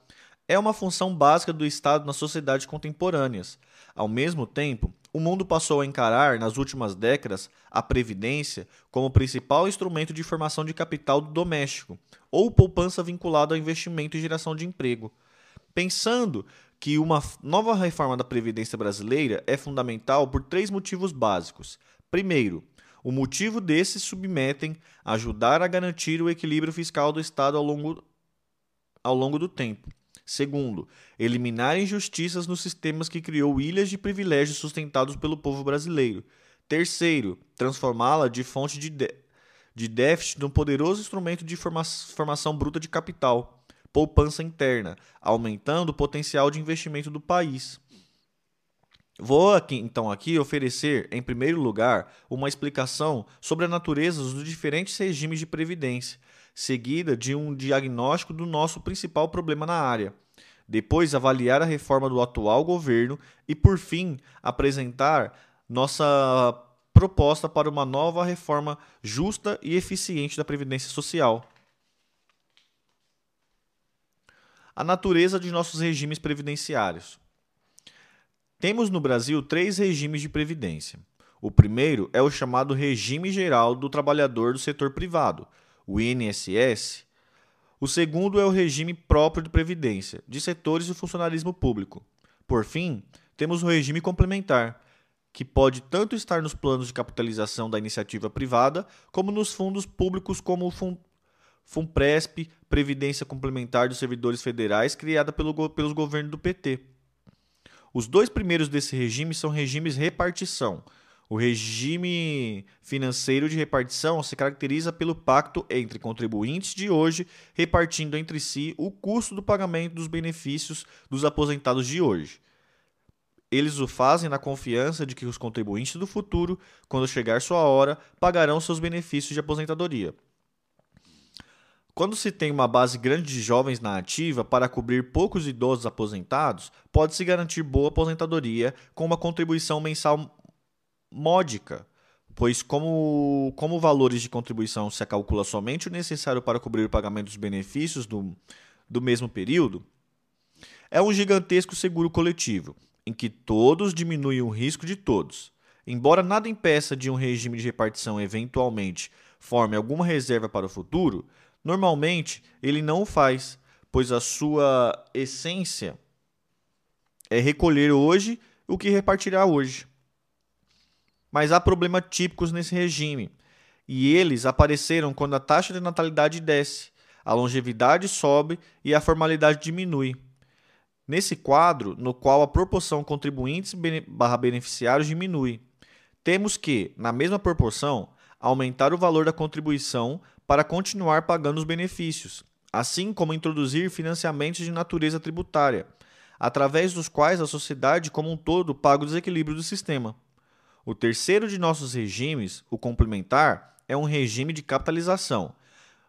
Speaker 1: É uma função básica do Estado nas sociedades contemporâneas. Ao mesmo tempo, o mundo passou a encarar, nas últimas décadas, a previdência como principal instrumento de formação de capital doméstico, ou poupança vinculada ao investimento e geração de emprego. Pensando que uma nova reforma da Previdência brasileira é fundamental por três motivos básicos. Primeiro, o motivo desses submetem a ajudar a garantir o equilíbrio fiscal do Estado ao longo, ao longo do tempo. Segundo, eliminar injustiças nos sistemas que criou ilhas de privilégios sustentados pelo povo brasileiro. Terceiro, transformá-la de fonte de, de, de déficit num poderoso instrumento de forma, formação bruta de capital, poupança interna, aumentando o potencial de investimento do país. Vou aqui, então aqui oferecer, em primeiro lugar, uma explicação sobre a natureza dos diferentes regimes de previdência seguida de um diagnóstico do nosso principal problema na área. Depois, avaliar a reforma do atual governo e, por fim, apresentar nossa proposta para uma nova reforma justa e eficiente da Previdência Social. A natureza de nossos regimes previdenciários. Temos no Brasil três regimes de previdência. O primeiro é o chamado Regime Geral do Trabalhador do Setor Privado, o INSS. O segundo é o regime próprio de previdência, de setores do funcionalismo público. Por fim, temos o regime complementar, que pode tanto estar nos planos de capitalização da iniciativa privada, como nos fundos públicos como o Fun FUNPRESP, Previdência Complementar dos Servidores Federais, criada pelo, pelos governos do PT. Os dois primeiros desse regime são regimes repartição, o regime financeiro de repartição se caracteriza pelo pacto entre contribuintes de hoje repartindo entre si o custo do pagamento dos benefícios dos aposentados de hoje. Eles o fazem na confiança de que os contribuintes do futuro, quando chegar sua hora, pagarão seus benefícios de aposentadoria. Quando se tem uma base grande de jovens na ativa para cobrir poucos idosos aposentados, pode-se garantir boa aposentadoria com uma contribuição mensal módica, pois como, como valores de contribuição se calcula somente o necessário para cobrir o pagamento dos benefícios do, do mesmo período, é um gigantesco seguro coletivo, em que todos diminuem o risco de todos. Embora nada impeça de um regime de repartição eventualmente forme alguma reserva para o futuro, normalmente ele não o faz, pois a sua essência é recolher hoje o que repartirá hoje. Mas há problemas típicos nesse regime, e eles apareceram quando a taxa de natalidade desce, a longevidade sobe e a formalidade diminui. Nesse quadro, no qual a proporção contribuintes barra beneficiários diminui, temos que, na mesma proporção, aumentar o valor da contribuição para continuar pagando os benefícios, assim como introduzir financiamentos de natureza tributária, através dos quais a sociedade como um todo paga o desequilíbrio do sistema. O terceiro de nossos regimes, o complementar, é um regime de capitalização.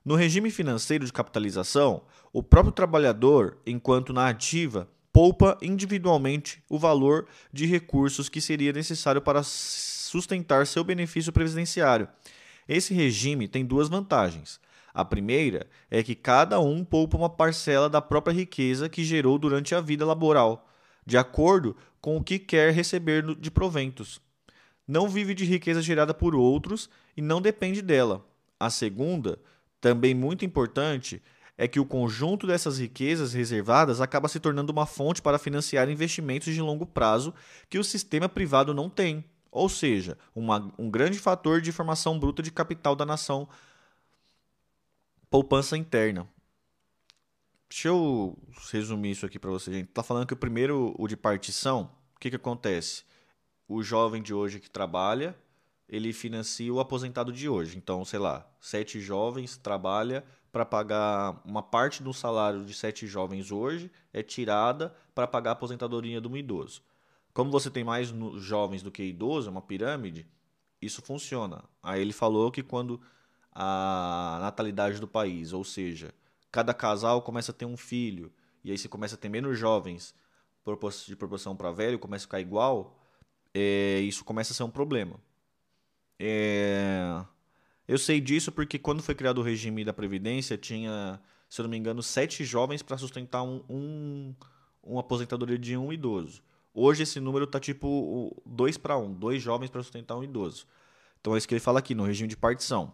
Speaker 1: No regime financeiro de capitalização, o próprio trabalhador, enquanto na ativa, poupa individualmente o valor de recursos que seria necessário para sustentar seu benefício previdenciário. Esse regime tem duas vantagens. A primeira é que cada um poupa uma parcela da própria riqueza que gerou durante a vida laboral, de acordo com o que quer receber de proventos. Não vive de riqueza gerada por outros e não depende dela. A segunda, também muito importante, é que o conjunto dessas riquezas reservadas acaba se tornando uma fonte para financiar investimentos de longo prazo que o sistema privado não tem ou seja, uma, um grande fator de formação bruta de capital da nação, poupança interna. Deixa eu resumir isso aqui para você, gente. Tá falando que o primeiro, o de partição, o que, que acontece? O jovem de hoje que trabalha, ele financia o aposentado de hoje. Então, sei lá, sete jovens trabalha para pagar uma parte do salário de sete jovens hoje é tirada para pagar a aposentadoria de um idoso. Como você tem mais jovens do que idosos, é uma pirâmide, isso funciona. Aí ele falou que quando a natalidade do país, ou seja, cada casal começa a ter um filho, e aí você começa a ter menos jovens de proporção para velho, começa a ficar igual, é, isso começa a ser um problema. É, eu sei disso porque quando foi criado o regime da Previdência, tinha, se eu não me engano, sete jovens para sustentar um, um, uma aposentadoria de um idoso. Hoje esse número está tipo 2 para 1, dois jovens para sustentar um idoso. Então é isso que ele fala aqui, no regime de partição.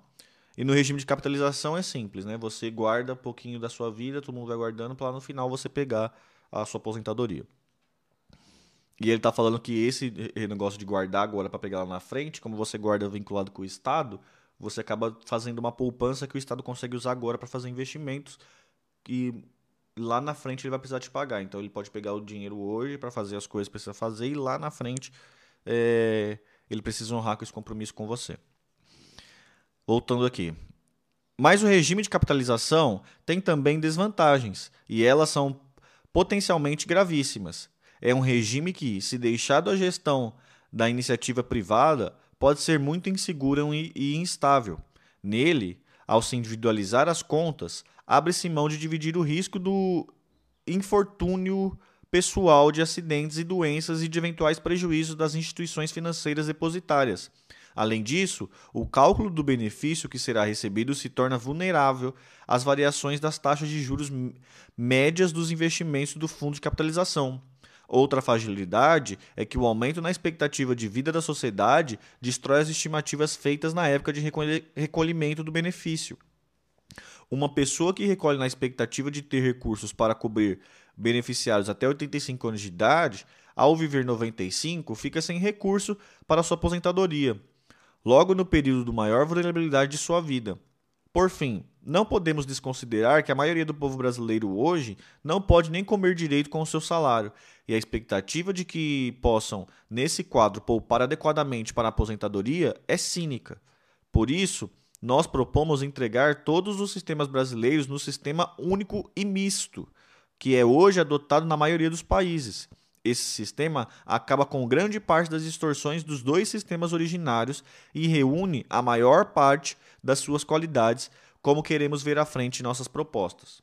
Speaker 1: E no regime de capitalização é simples, né? Você guarda um pouquinho da sua vida, todo mundo vai guardando para no final você pegar a sua aposentadoria. E ele está falando que esse negócio de guardar agora para pegar lá na frente, como você guarda vinculado com o Estado, você acaba fazendo uma poupança que o Estado consegue usar agora para fazer investimentos que lá na frente ele vai precisar te pagar. Então ele pode pegar o dinheiro hoje para fazer as coisas que precisa fazer e lá na frente é, ele precisa honrar com esse compromisso com você. Voltando aqui. Mas o regime de capitalização tem também desvantagens e elas são potencialmente gravíssimas. É um regime que, se deixado à gestão da iniciativa privada, pode ser muito inseguro e instável. Nele, ao se individualizar as contas, abre-se mão de dividir o risco do infortúnio pessoal de acidentes e doenças e de eventuais prejuízos das instituições financeiras depositárias. Além disso, o cálculo do benefício que será recebido se torna vulnerável às variações das taxas de juros médias dos investimentos do fundo de capitalização. Outra fragilidade é que o aumento na expectativa de vida da sociedade destrói as estimativas feitas na época de recolhimento do benefício. Uma pessoa que recolhe na expectativa de ter recursos para cobrir beneficiários até 85 anos de idade, ao viver 95, fica sem recurso para sua aposentadoria, logo no período de maior vulnerabilidade de sua vida. Por fim, não podemos desconsiderar que a maioria do povo brasileiro hoje não pode nem comer direito com o seu salário, e a expectativa de que possam, nesse quadro, poupar adequadamente para a aposentadoria é cínica. Por isso, nós propomos entregar todos os sistemas brasileiros no sistema único e misto, que é hoje adotado na maioria dos países. Esse sistema acaba com grande parte das distorções dos dois sistemas originários e reúne a maior parte das suas qualidades, como queremos ver à frente nossas propostas.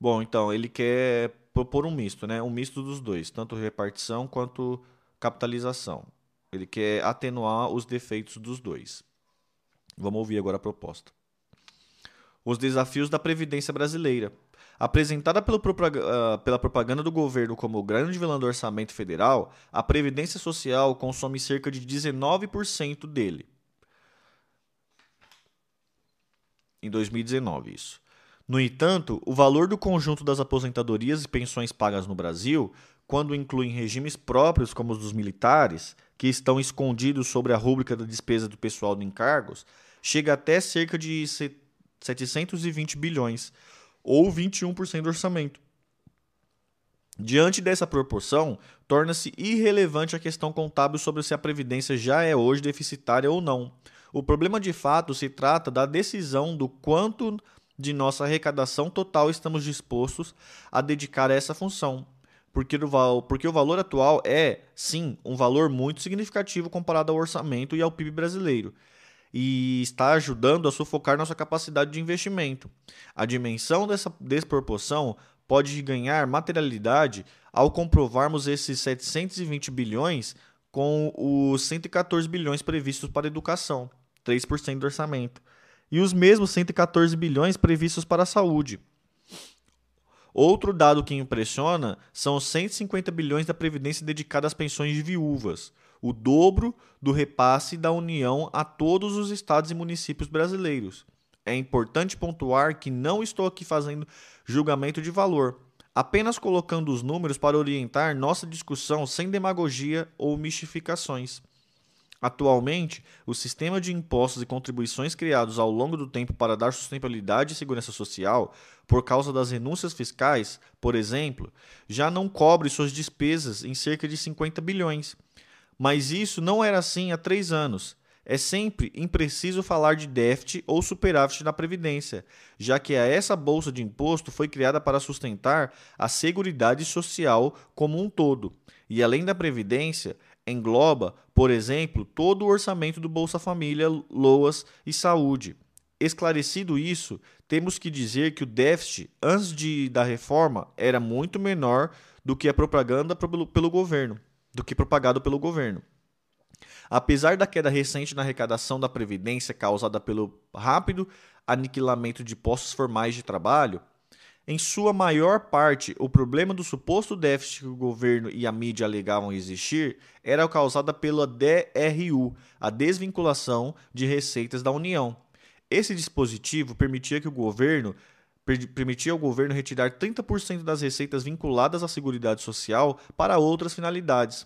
Speaker 1: Bom, então, ele quer propor um misto, né? Um misto dos dois, tanto repartição quanto capitalização. Ele quer atenuar os defeitos dos dois. Vamos ouvir agora a proposta. Os desafios da Previdência Brasileira. Apresentada pelo, uh, pela propaganda do governo como o grande vilão do orçamento federal, a Previdência Social consome cerca de 19% dele. Em 2019, isso. No entanto, o valor do conjunto das aposentadorias e pensões pagas no Brasil quando incluem regimes próprios, como os dos militares, que estão escondidos sobre a rúbrica da despesa do pessoal de encargos, chega até cerca de 720 bilhões, ou 21% do orçamento. Diante dessa proporção, torna-se irrelevante a questão contábil sobre se a previdência já é hoje deficitária ou não. O problema de fato se trata da decisão do quanto de nossa arrecadação total estamos dispostos a dedicar a essa função. Porque o, porque o valor atual é, sim, um valor muito significativo comparado ao orçamento e ao PIB brasileiro e está ajudando a sufocar nossa capacidade de investimento. A dimensão dessa desproporção pode ganhar materialidade ao comprovarmos esses 720 bilhões com os 114 bilhões previstos para educação, 3% do orçamento, e os mesmos 114 bilhões previstos para a saúde. Outro dado que impressiona são os 150 bilhões da previdência dedicada às pensões de viúvas, o dobro do repasse da União a todos os estados e municípios brasileiros. É importante pontuar que não estou aqui fazendo julgamento de valor, apenas colocando os números para orientar nossa discussão sem demagogia ou mistificações. Atualmente, o sistema de impostos e contribuições criados ao longo do tempo para dar sustentabilidade e segurança social, por causa das renúncias fiscais, por exemplo, já não cobre suas despesas em cerca de 50 bilhões mas isso não era assim há três anos. É sempre impreciso falar de déficit ou superávit na Previdência, já que essa bolsa de imposto foi criada para sustentar a Seguridade Social como um todo. E além da Previdência, engloba, por exemplo, todo o orçamento do Bolsa Família, LOAS e Saúde. Esclarecido isso, temos que dizer que o déficit, antes de, da reforma, era muito menor do que a propaganda pelo, pelo governo do que propagado pelo governo. Apesar da queda recente na arrecadação da Previdência causada pelo rápido aniquilamento de postos formais de trabalho, em sua maior parte, o problema do suposto déficit que o governo e a mídia alegavam existir era causada pela DRU, a desvinculação de receitas da União. Esse dispositivo permitia que o governo permitia ao governo retirar 30% das receitas vinculadas à Seguridade Social para outras finalidades.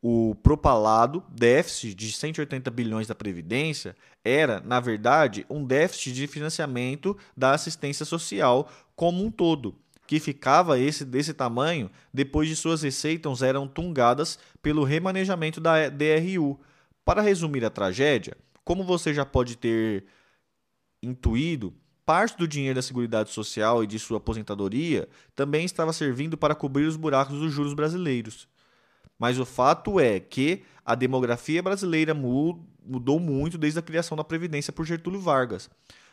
Speaker 1: O propalado déficit de 180 bilhões da Previdência era, na verdade, um déficit de financiamento da assistência social como um todo, que ficava esse desse tamanho depois de suas receitas eram tungadas pelo remanejamento da DRU. Para resumir a tragédia, como você já pode ter intuído, Parte do dinheiro da Seguridade Social e de sua aposentadoria também estava servindo para cobrir os buracos dos juros brasileiros. Mas o fato é que a demografia brasileira mudou muito desde a criação da Previdência por Getúlio Vargas.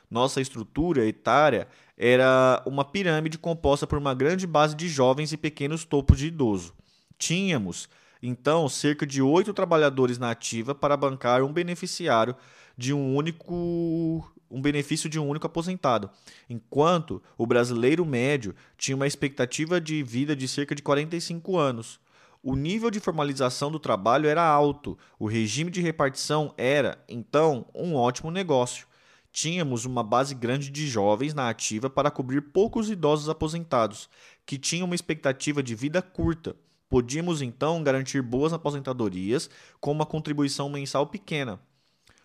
Speaker 1: Nossa estrutura etária era uma pirâmide composta por uma grande base de jovens e pequenos topos de idoso. Tínhamos, então, cerca de oito trabalhadores na ativa para bancar um beneficiário de um único um benefício de um único aposentado, enquanto o brasileiro médio tinha uma expectativa de vida de cerca de 45 anos. O nível de formalização do trabalho era alto, o regime de repartição era, então, um ótimo negócio. Tínhamos uma base grande de jovens na ativa para cobrir poucos idosos aposentados, que tinham uma expectativa de vida curta. Podíamos então garantir boas aposentadorias com uma contribuição mensal pequena.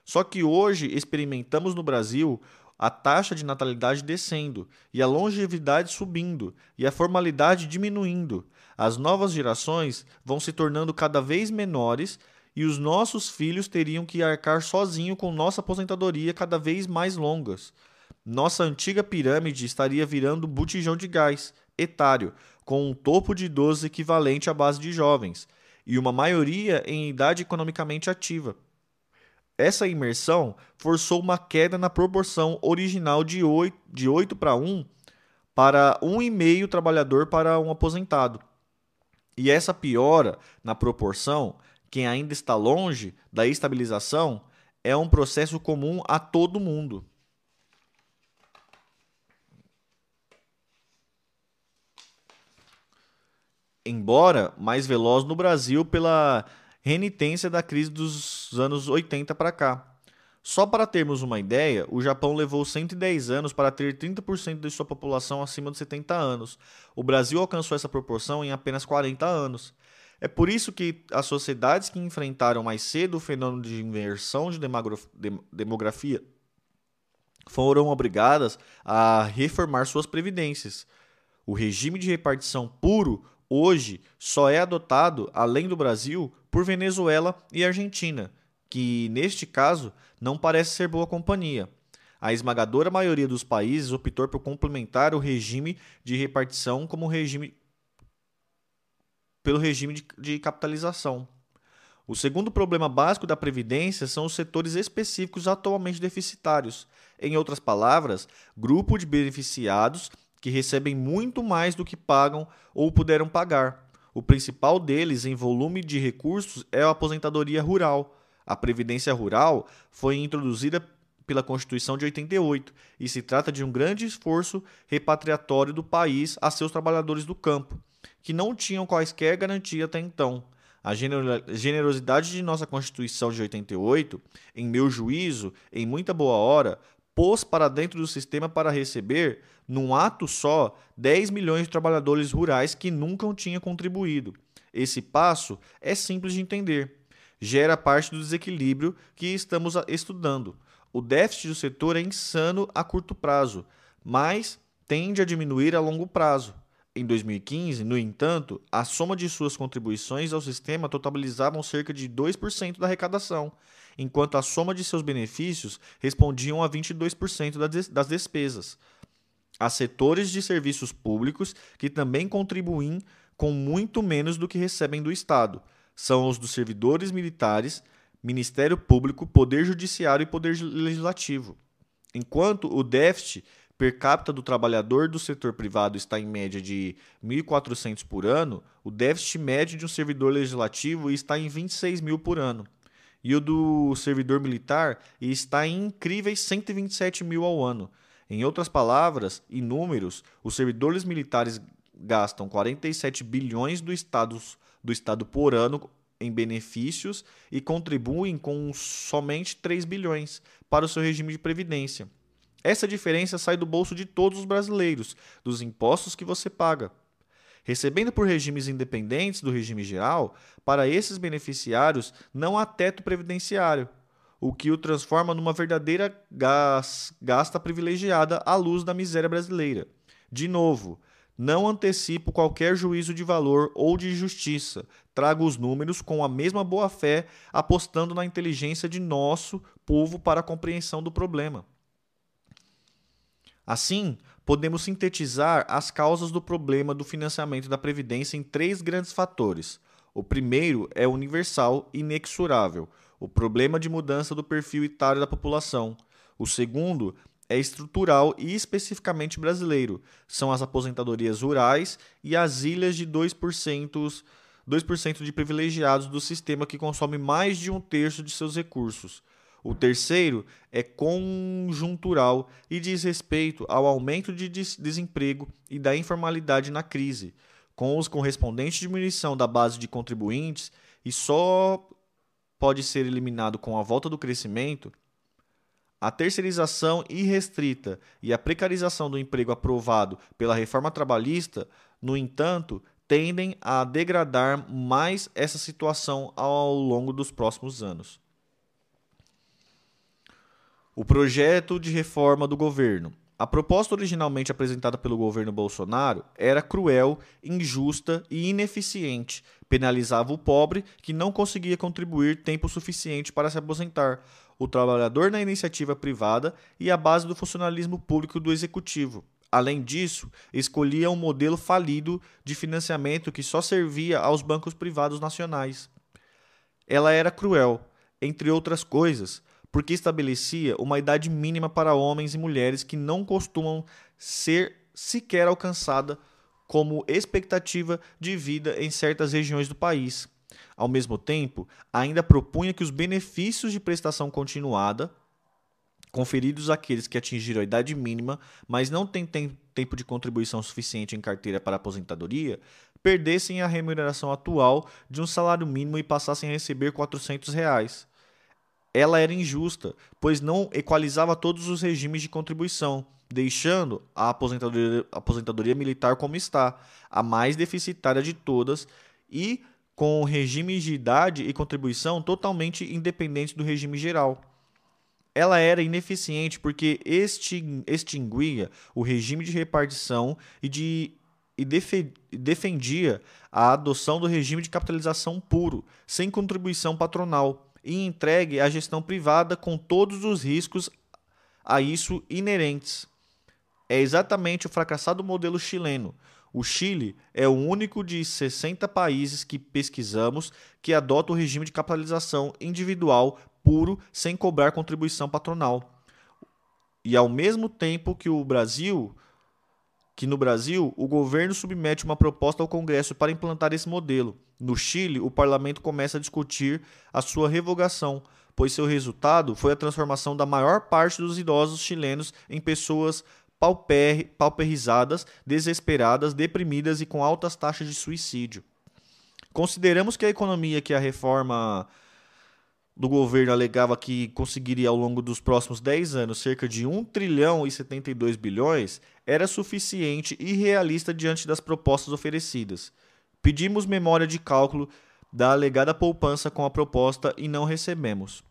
Speaker 1: Só que hoje experimentamos no Brasil a taxa de natalidade descendo e a longevidade subindo e a formalidade diminuindo. As novas gerações vão se tornando cada vez menores e os nossos filhos teriam que arcar sozinho com nossa aposentadoria cada vez mais longas. Nossa antiga pirâmide estaria virando botijão de gás, etário, com um topo de idosos equivalente à base de jovens, e uma maioria em idade economicamente ativa. Essa imersão forçou uma queda na proporção original de 8, de 8 para 1 para 1,5 trabalhador para um aposentado. E essa piora na proporção, quem ainda está longe da estabilização, é um processo comum a todo mundo. Embora mais veloz no Brasil pela renitência da crise dos anos 80 para cá. Só para termos uma ideia, o Japão levou 110 anos para ter 30% de sua população acima de 70 anos. O Brasil alcançou essa proporção em apenas 40 anos. É por isso que as sociedades que enfrentaram mais cedo o fenômeno de inversão de demografia foram obrigadas a reformar suas previdências. O regime de repartição puro hoje só é adotado, além do Brasil, por Venezuela e Argentina, que, neste caso, não parece ser boa companhia. A esmagadora maioria dos países optou por complementar o regime de repartição como regime pelo regime de, de capitalização. O segundo problema básico da previdência são os setores específicos atualmente deficitários. Em outras palavras, grupo de beneficiados que recebem muito mais do que pagam ou puderam pagar. O principal deles em volume de recursos é a aposentadoria rural, a Previdência Rural foi introduzida pela Constituição de 88 e se trata de um grande esforço repatriatório do país a seus trabalhadores do campo, que não tinham quaisquer garantia até então. A generosidade de nossa Constituição de 88, em meu juízo, em muita boa hora, pôs para dentro do sistema para receber, num ato só, 10 milhões de trabalhadores rurais que nunca tinham contribuído. Esse passo é simples de entender gera parte do desequilíbrio que estamos estudando. O déficit do setor é insano a curto prazo, mas tende a diminuir a longo prazo. Em 2015, no entanto, a soma de suas contribuições ao sistema totalizavam cerca de 2% da arrecadação, enquanto a soma de seus benefícios respondiam a 22% das despesas. Há setores de serviços públicos que também contribuem com muito menos do que recebem do Estado são os dos servidores militares, Ministério Público, Poder Judiciário e Poder Legislativo. Enquanto o déficit per capita do trabalhador do setor privado está em média de 1.400 por ano, o déficit médio de um servidor legislativo está em 26 mil por ano. E o do servidor militar está em incríveis 127 mil ao ano. Em outras palavras e números, os servidores militares gastam 47 bilhões do Estado do Estado por ano em benefícios e contribuem com somente 3 bilhões para o seu regime de previdência. Essa diferença sai do bolso de todos os brasileiros, dos impostos que você paga. Recebendo por regimes independentes do regime geral, para esses beneficiários não há teto previdenciário, o que o transforma numa verdadeira gasta privilegiada à luz da miséria brasileira. De novo, não antecipo qualquer juízo de valor ou de justiça. Trago os números com a mesma boa-fé, apostando na inteligência de nosso povo para a compreensão do problema. Assim, podemos sintetizar as causas do problema do financiamento da Previdência em três grandes fatores. O primeiro é universal e inexorável, o problema de mudança do perfil etário da população. O segundo é estrutural e especificamente brasileiro. São as aposentadorias rurais e as ilhas de 2%, 2% de privilegiados do sistema que consome mais de um terço de seus recursos. O terceiro é conjuntural e diz respeito ao aumento de desemprego e da informalidade na crise, com os correspondentes diminuição da base de contribuintes e só pode ser eliminado com a volta do crescimento a terceirização irrestrita e a precarização do emprego aprovado pela reforma trabalhista, no entanto, tendem a degradar mais essa situação ao longo dos próximos anos. O projeto de reforma do governo. A proposta originalmente apresentada pelo governo Bolsonaro era cruel, injusta e ineficiente. Penalizava o pobre que não conseguia contribuir tempo suficiente para se aposentar, o trabalhador na iniciativa privada e a base do funcionalismo público do executivo. Além disso, escolhia um modelo falido de financiamento que só servia aos bancos privados nacionais. Ela era cruel, entre outras coisas, porque estabelecia uma idade mínima para homens e mulheres que não costumam ser sequer alcançada como expectativa de vida em certas regiões do país. Ao mesmo tempo, ainda propunha que os benefícios de prestação continuada, conferidos àqueles que atingiram a idade mínima, mas não têm tempo de contribuição suficiente em carteira para aposentadoria, perdessem a remuneração atual de um salário mínimo e passassem a receber 400 reais. ela era injusta, pois não equalizava todos os regimes de contribuição, deixando a aposentadoria, aposentadoria militar como está, a mais deficitária de todas e com regimes de idade e contribuição totalmente independentes do regime geral. Ela era ineficiente porque extinguia o regime de repartição e, de, e defendia a adoção do regime de capitalização puro, sem contribuição patronal, e entregue à gestão privada com todos os riscos a isso inerentes. É exatamente o fracassado modelo chileno. O Chile é o único de 60 países que pesquisamos que adota o regime de capitalização individual puro sem cobrar contribuição patronal. E ao mesmo tempo que o Brasil, que no Brasil, o governo submete uma proposta ao Congresso para implantar esse modelo. No Chile, o parlamento começa a discutir a sua revogação, pois seu resultado foi a transformação da maior parte dos idosos chilenos em pessoas pauper, pauperizadas, desesperadas, deprimidas e com altas taxas de suicídio. Consideramos que a economia que a reforma do governo alegava que conseguiria ao longo dos próximos 10 anos cerca de 1 trilhão e 72 bilhões era suficiente e realista diante das propostas oferecidas. Pedimos memória de cálculo da alegada poupança com a proposta e não recebemos.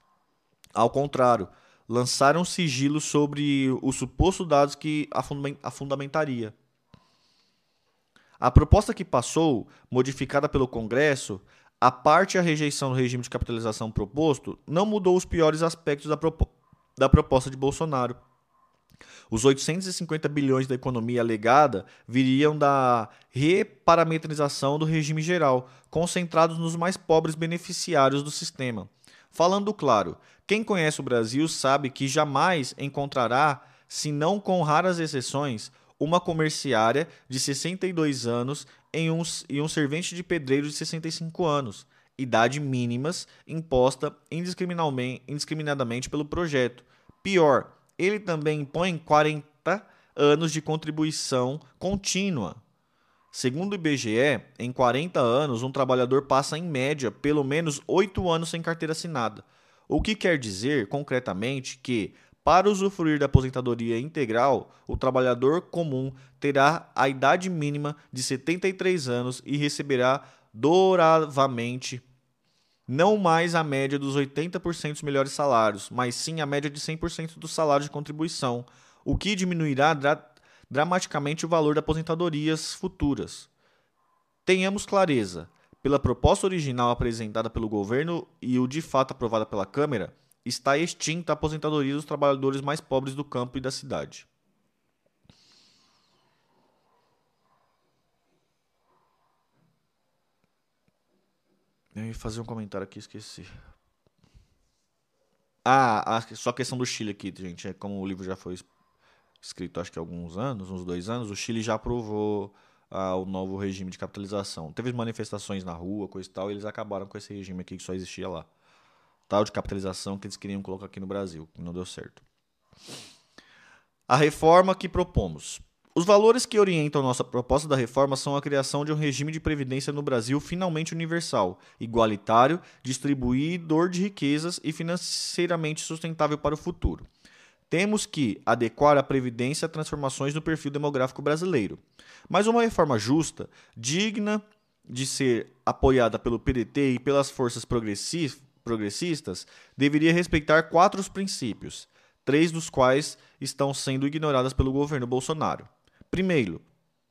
Speaker 1: Ao contrário, lançaram sigilo sobre o suposto dados que a fundamentaria. A proposta que passou, modificada pelo Congresso, a parte a rejeição do regime de capitalização proposto, não mudou os piores aspectos da, propo da proposta de Bolsonaro. Os 850 bilhões da economia alegada viriam da reparametrização do regime geral, concentrados nos mais pobres beneficiários do sistema. Falando claro, quem conhece o Brasil sabe que jamais encontrará, se não com raras exceções, uma comerciária de 62 anos em um, e um servente de pedreiro de 65 anos, idade mínimas imposta indiscriminadamente pelo projeto. Pior, ele também impõe 40 anos de contribuição contínua. Segundo o IBGE, em 40 anos, um trabalhador passa, em média, pelo menos 8 anos sem carteira assinada. O que quer dizer, concretamente, que, para usufruir da aposentadoria integral, o trabalhador comum terá a idade mínima de 73 anos e receberá douravamente não mais a média dos 80% dos melhores salários, mas sim a média de 100% do salário de contribuição, o que diminuirá dra dramaticamente o valor das aposentadorias futuras. Tenhamos clareza, pela proposta original apresentada pelo governo e o de fato aprovada pela Câmara, está extinta a aposentadoria dos trabalhadores mais pobres do campo e da cidade. Eu ia fazer um comentário aqui, esqueci. Ah, só a questão do Chile aqui, gente. É como o livro já foi escrito, acho que há alguns anos, uns dois anos, o Chile já aprovou ah, o novo regime de capitalização. Teve manifestações na rua, coisa e tal, e eles acabaram com esse regime aqui que só existia lá tal de capitalização que eles queriam colocar aqui no Brasil, não deu certo. A reforma que propomos. Os valores que orientam nossa proposta da reforma são a criação de um regime de previdência no Brasil finalmente universal, igualitário, distribuidor de riquezas e financeiramente sustentável para o futuro. Temos que adequar a previdência a transformações no perfil demográfico brasileiro. Mas uma reforma justa, digna de ser apoiada pelo PDT e pelas forças progressistas, deveria respeitar quatro princípios, três dos quais estão sendo ignoradas pelo governo Bolsonaro. Primeiro,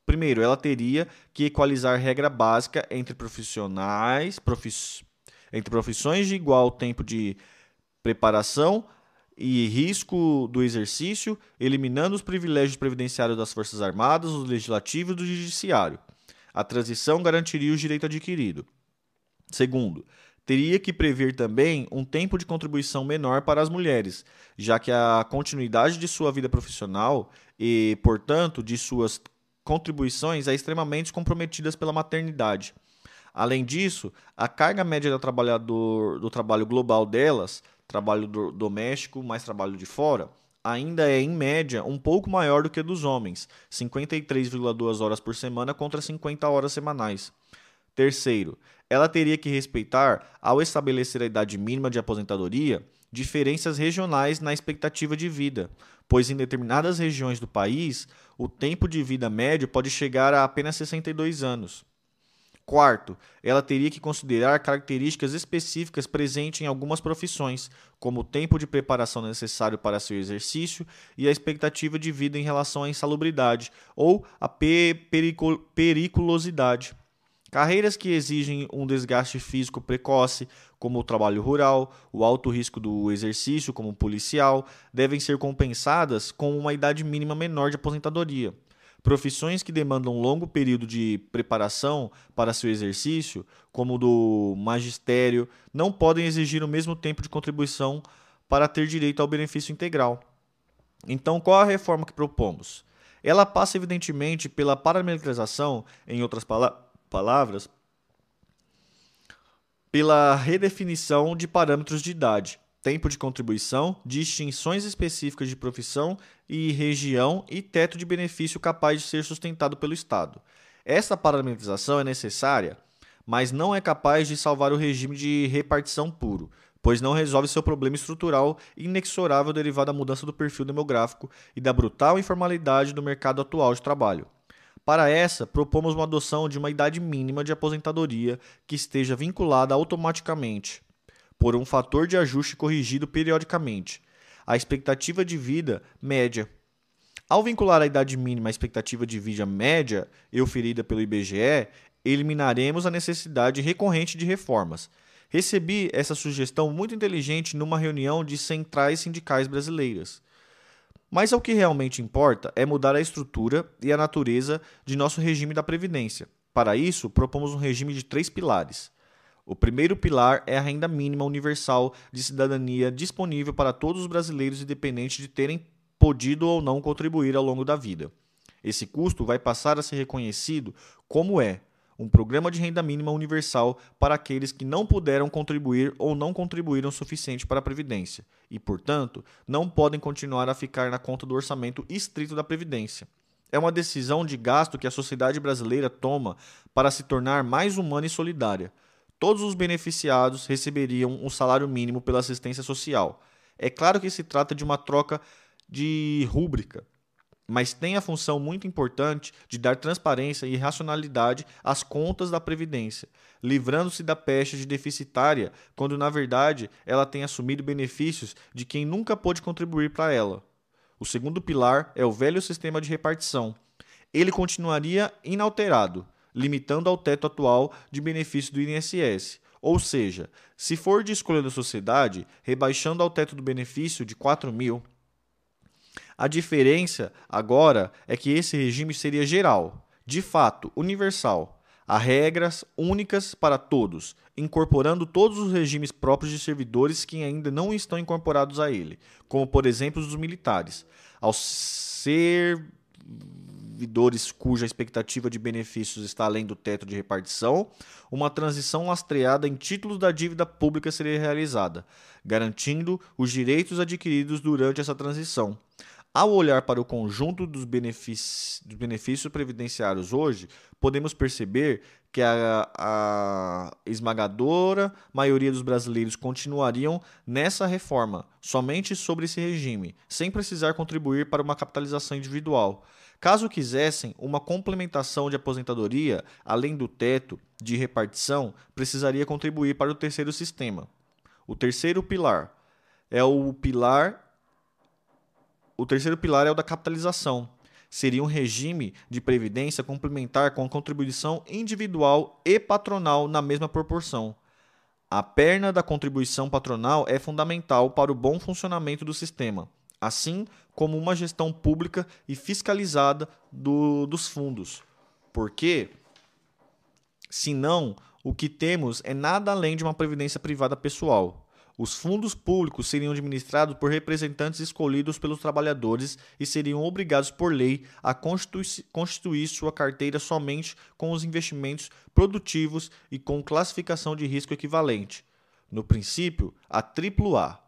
Speaker 1: primeiro ela teria que equalizar regra básica entre profissionais, profis, entre profissões de igual tempo de preparação e risco do exercício, eliminando os privilégios previdenciários das Forças Armadas, do Legislativo e do Judiciário. A transição garantiria o direito adquirido. Segundo, teria que prever também um tempo de contribuição menor para as mulheres, já que a continuidade de sua vida profissional e, portanto, de suas contribuições é extremamente comprometidas pela maternidade. Além disso, a carga média do trabalhador do trabalho global delas, trabalho do, doméstico mais trabalho de fora, ainda é em média um pouco maior do que a dos homens, 53,2 horas por semana contra 50 horas semanais. Terceiro, ela teria que respeitar, ao estabelecer a idade mínima de aposentadoria, diferenças regionais na expectativa de vida, pois em determinadas regiões do país o tempo de vida médio pode chegar a apenas 62 anos. Quarto, ela teria que considerar características específicas presentes em algumas profissões, como o tempo de preparação necessário para seu exercício e a expectativa de vida em relação à insalubridade ou à periculosidade. Carreiras que exigem um desgaste físico precoce, como o trabalho rural, o alto risco do exercício, como policial, devem ser compensadas com uma idade mínima menor de aposentadoria. Profissões que demandam longo período de preparação para seu exercício, como o do magistério, não podem exigir o mesmo tempo de contribuição para ter direito ao benefício integral. Então, qual a reforma que propomos? Ela passa, evidentemente, pela parametrização, em outras pala palavras, pela redefinição de parâmetros de idade, tempo de contribuição, distinções específicas de profissão e região e teto de benefício capaz de ser sustentado pelo Estado. Esta parametrização é necessária, mas não é capaz de salvar o regime de repartição puro, pois não resolve seu problema estrutural inexorável derivado da mudança do perfil demográfico e da brutal informalidade do mercado atual de trabalho. Para essa, propomos uma adoção de uma idade mínima de aposentadoria que esteja vinculada automaticamente por um fator de ajuste corrigido periodicamente, a expectativa de vida média. Ao vincular a idade mínima à expectativa de vida média, euferida pelo IBGE, eliminaremos a necessidade recorrente de reformas. Recebi essa sugestão muito inteligente numa reunião de centrais sindicais brasileiras. Mas o que realmente importa é mudar a estrutura e a natureza de nosso regime da Previdência. Para isso, propomos um regime de três pilares. O primeiro pilar é a renda mínima universal de cidadania disponível para todos os brasileiros, independente de terem podido ou não contribuir ao longo da vida. Esse custo vai passar a ser reconhecido como é um programa de renda mínima universal para aqueles que não puderam contribuir ou não contribuíram o suficiente para a Previdência e, portanto, não podem continuar a ficar na conta do orçamento estrito da Previdência. É uma decisão de gasto que a sociedade brasileira toma para se tornar mais humana e solidária todos os beneficiados receberiam um salário mínimo pela assistência social. É claro que se trata de uma troca de rúbrica, mas tem a função muito importante de dar transparência e racionalidade às contas da Previdência, livrando-se da peste de deficitária, quando na verdade ela tem assumido benefícios de quem nunca pôde contribuir para ela. O segundo pilar é o velho sistema de repartição. Ele continuaria inalterado, limitando ao teto atual de benefício do INSS. Ou seja, se for de escolha da sociedade, rebaixando ao teto do benefício de 4 mil. A diferença agora é que esse regime seria geral, de fato universal. Há regras únicas para todos, incorporando todos os regimes próprios de servidores que ainda não estão incorporados a ele, como por exemplo os militares. Ao ser servidores cuja expectativa de benefícios está além do teto de repartição, uma transição lastreada em títulos da dívida pública seria realizada, garantindo os direitos adquiridos durante essa transição. Ao olhar para o conjunto dos benefícios, dos benefícios previdenciários hoje, podemos perceber que a, a, esmagadora maioria dos brasileiros continuariam nessa reforma, somente sobre esse regime, sem precisar contribuir para uma capitalização individual. Caso quisessem uma complementação de aposentadoria, além do teto de repartição, precisaria contribuir para o terceiro sistema. O terceiro pilar é o pilar o terceiro pilar é o da capitalização. Seria um regime de previdência complementar com contribuição individual e patronal na mesma proporção. A perna da contribuição patronal é fundamental para o bom funcionamento do sistema assim como uma gestão pública e fiscalizada do, dos fundos. Porque, senão, o que temos é nada além de uma previdência privada pessoal. Os fundos públicos seriam administrados por representantes escolhidos pelos trabalhadores e seriam obrigados por lei a constituir, constituir sua carteira somente com os investimentos produtivos e com classificação de risco equivalente. No princípio, a AAA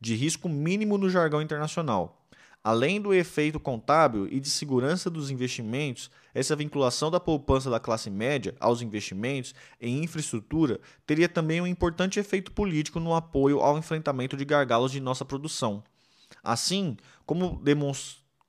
Speaker 1: de risco mínimo no jargão internacional. Além do efeito contábil e de segurança dos investimentos, essa vinculação da poupança da classe média aos investimentos em infraestrutura teria também um importante efeito político no apoio ao enfrentamento de gargalos de nossa produção. Assim, como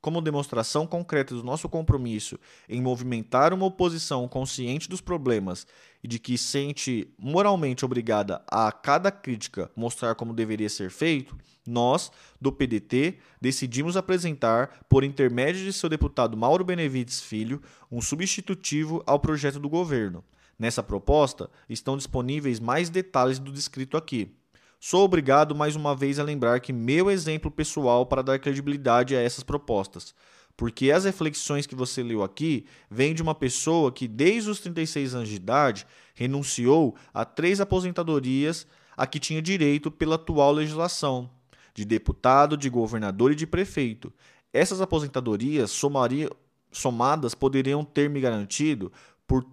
Speaker 1: como demonstração concreta do nosso compromisso em movimentar uma oposição consciente dos problemas e de que sente moralmente obrigada a cada crítica mostrar como deveria ser feito, nós, do PDT, decidimos apresentar, por intermédio de seu deputado Mauro Benevides Filho, um substitutivo ao projeto do governo. Nessa proposta estão disponíveis mais detalhes do descrito aqui. Sou obrigado mais uma vez a lembrar que meu exemplo pessoal para dar credibilidade a essas propostas, porque as reflexões que você leu aqui vêm de uma pessoa que, desde os 36 anos de idade, renunciou a três aposentadorias a que tinha direito pela atual legislação, de deputado, de governador e de prefeito. Essas aposentadorias somaria, somadas poderiam ter me garantido, por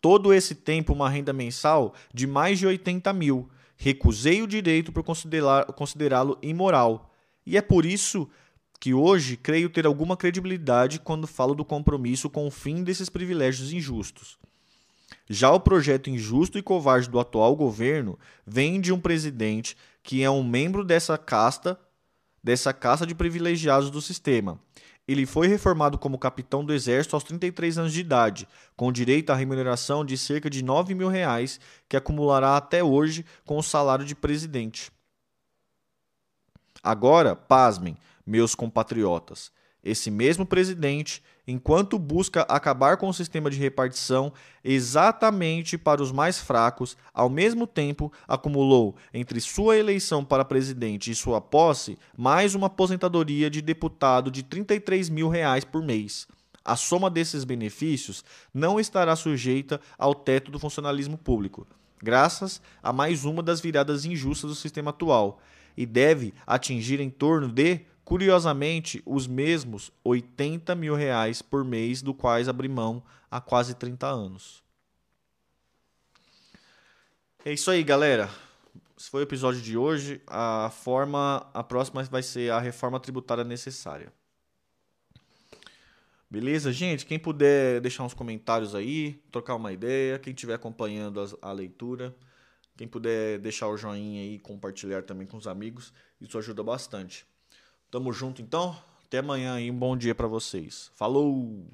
Speaker 1: todo esse tempo, uma renda mensal de mais de 80 mil recusei o direito por considerá-lo imoral. E é por isso que hoje creio ter alguma credibilidade quando falo do compromisso com o fim desses privilégios injustos. Já o projeto injusto e covarde do atual governo vem de um presidente que é um membro dessa casta, dessa casta de privilegiados do sistema, ele foi reformado como capitão do Exército aos 33 anos de idade, com direito à remuneração de cerca de 9 mil reais, que acumulará até hoje com o salário de presidente. Agora, pasmem, meus compatriotas, esse mesmo presidente, enquanto busca acabar com o sistema de repartição exatamente para os mais fracos, ao mesmo tempo acumulou entre sua eleição para presidente e sua posse mais uma aposentadoria de deputado de 33 mil reais por mês. A soma desses benefícios não estará sujeita ao teto do funcionalismo público, graças a mais uma das viradas injustas do sistema atual, e deve atingir em torno de Curiosamente, os mesmos 80 mil reais por mês do quais abri mão há quase 30 anos. É isso aí, galera. Esse foi o episódio de hoje. A forma, a próxima vai ser a reforma tributária necessária. Beleza, gente? Quem puder deixar uns comentários aí, trocar uma ideia, quem estiver acompanhando a leitura, quem puder deixar o joinha aí, compartilhar também com os amigos, isso ajuda bastante. Tamo junto então. Até amanhã e um bom dia para vocês. Falou!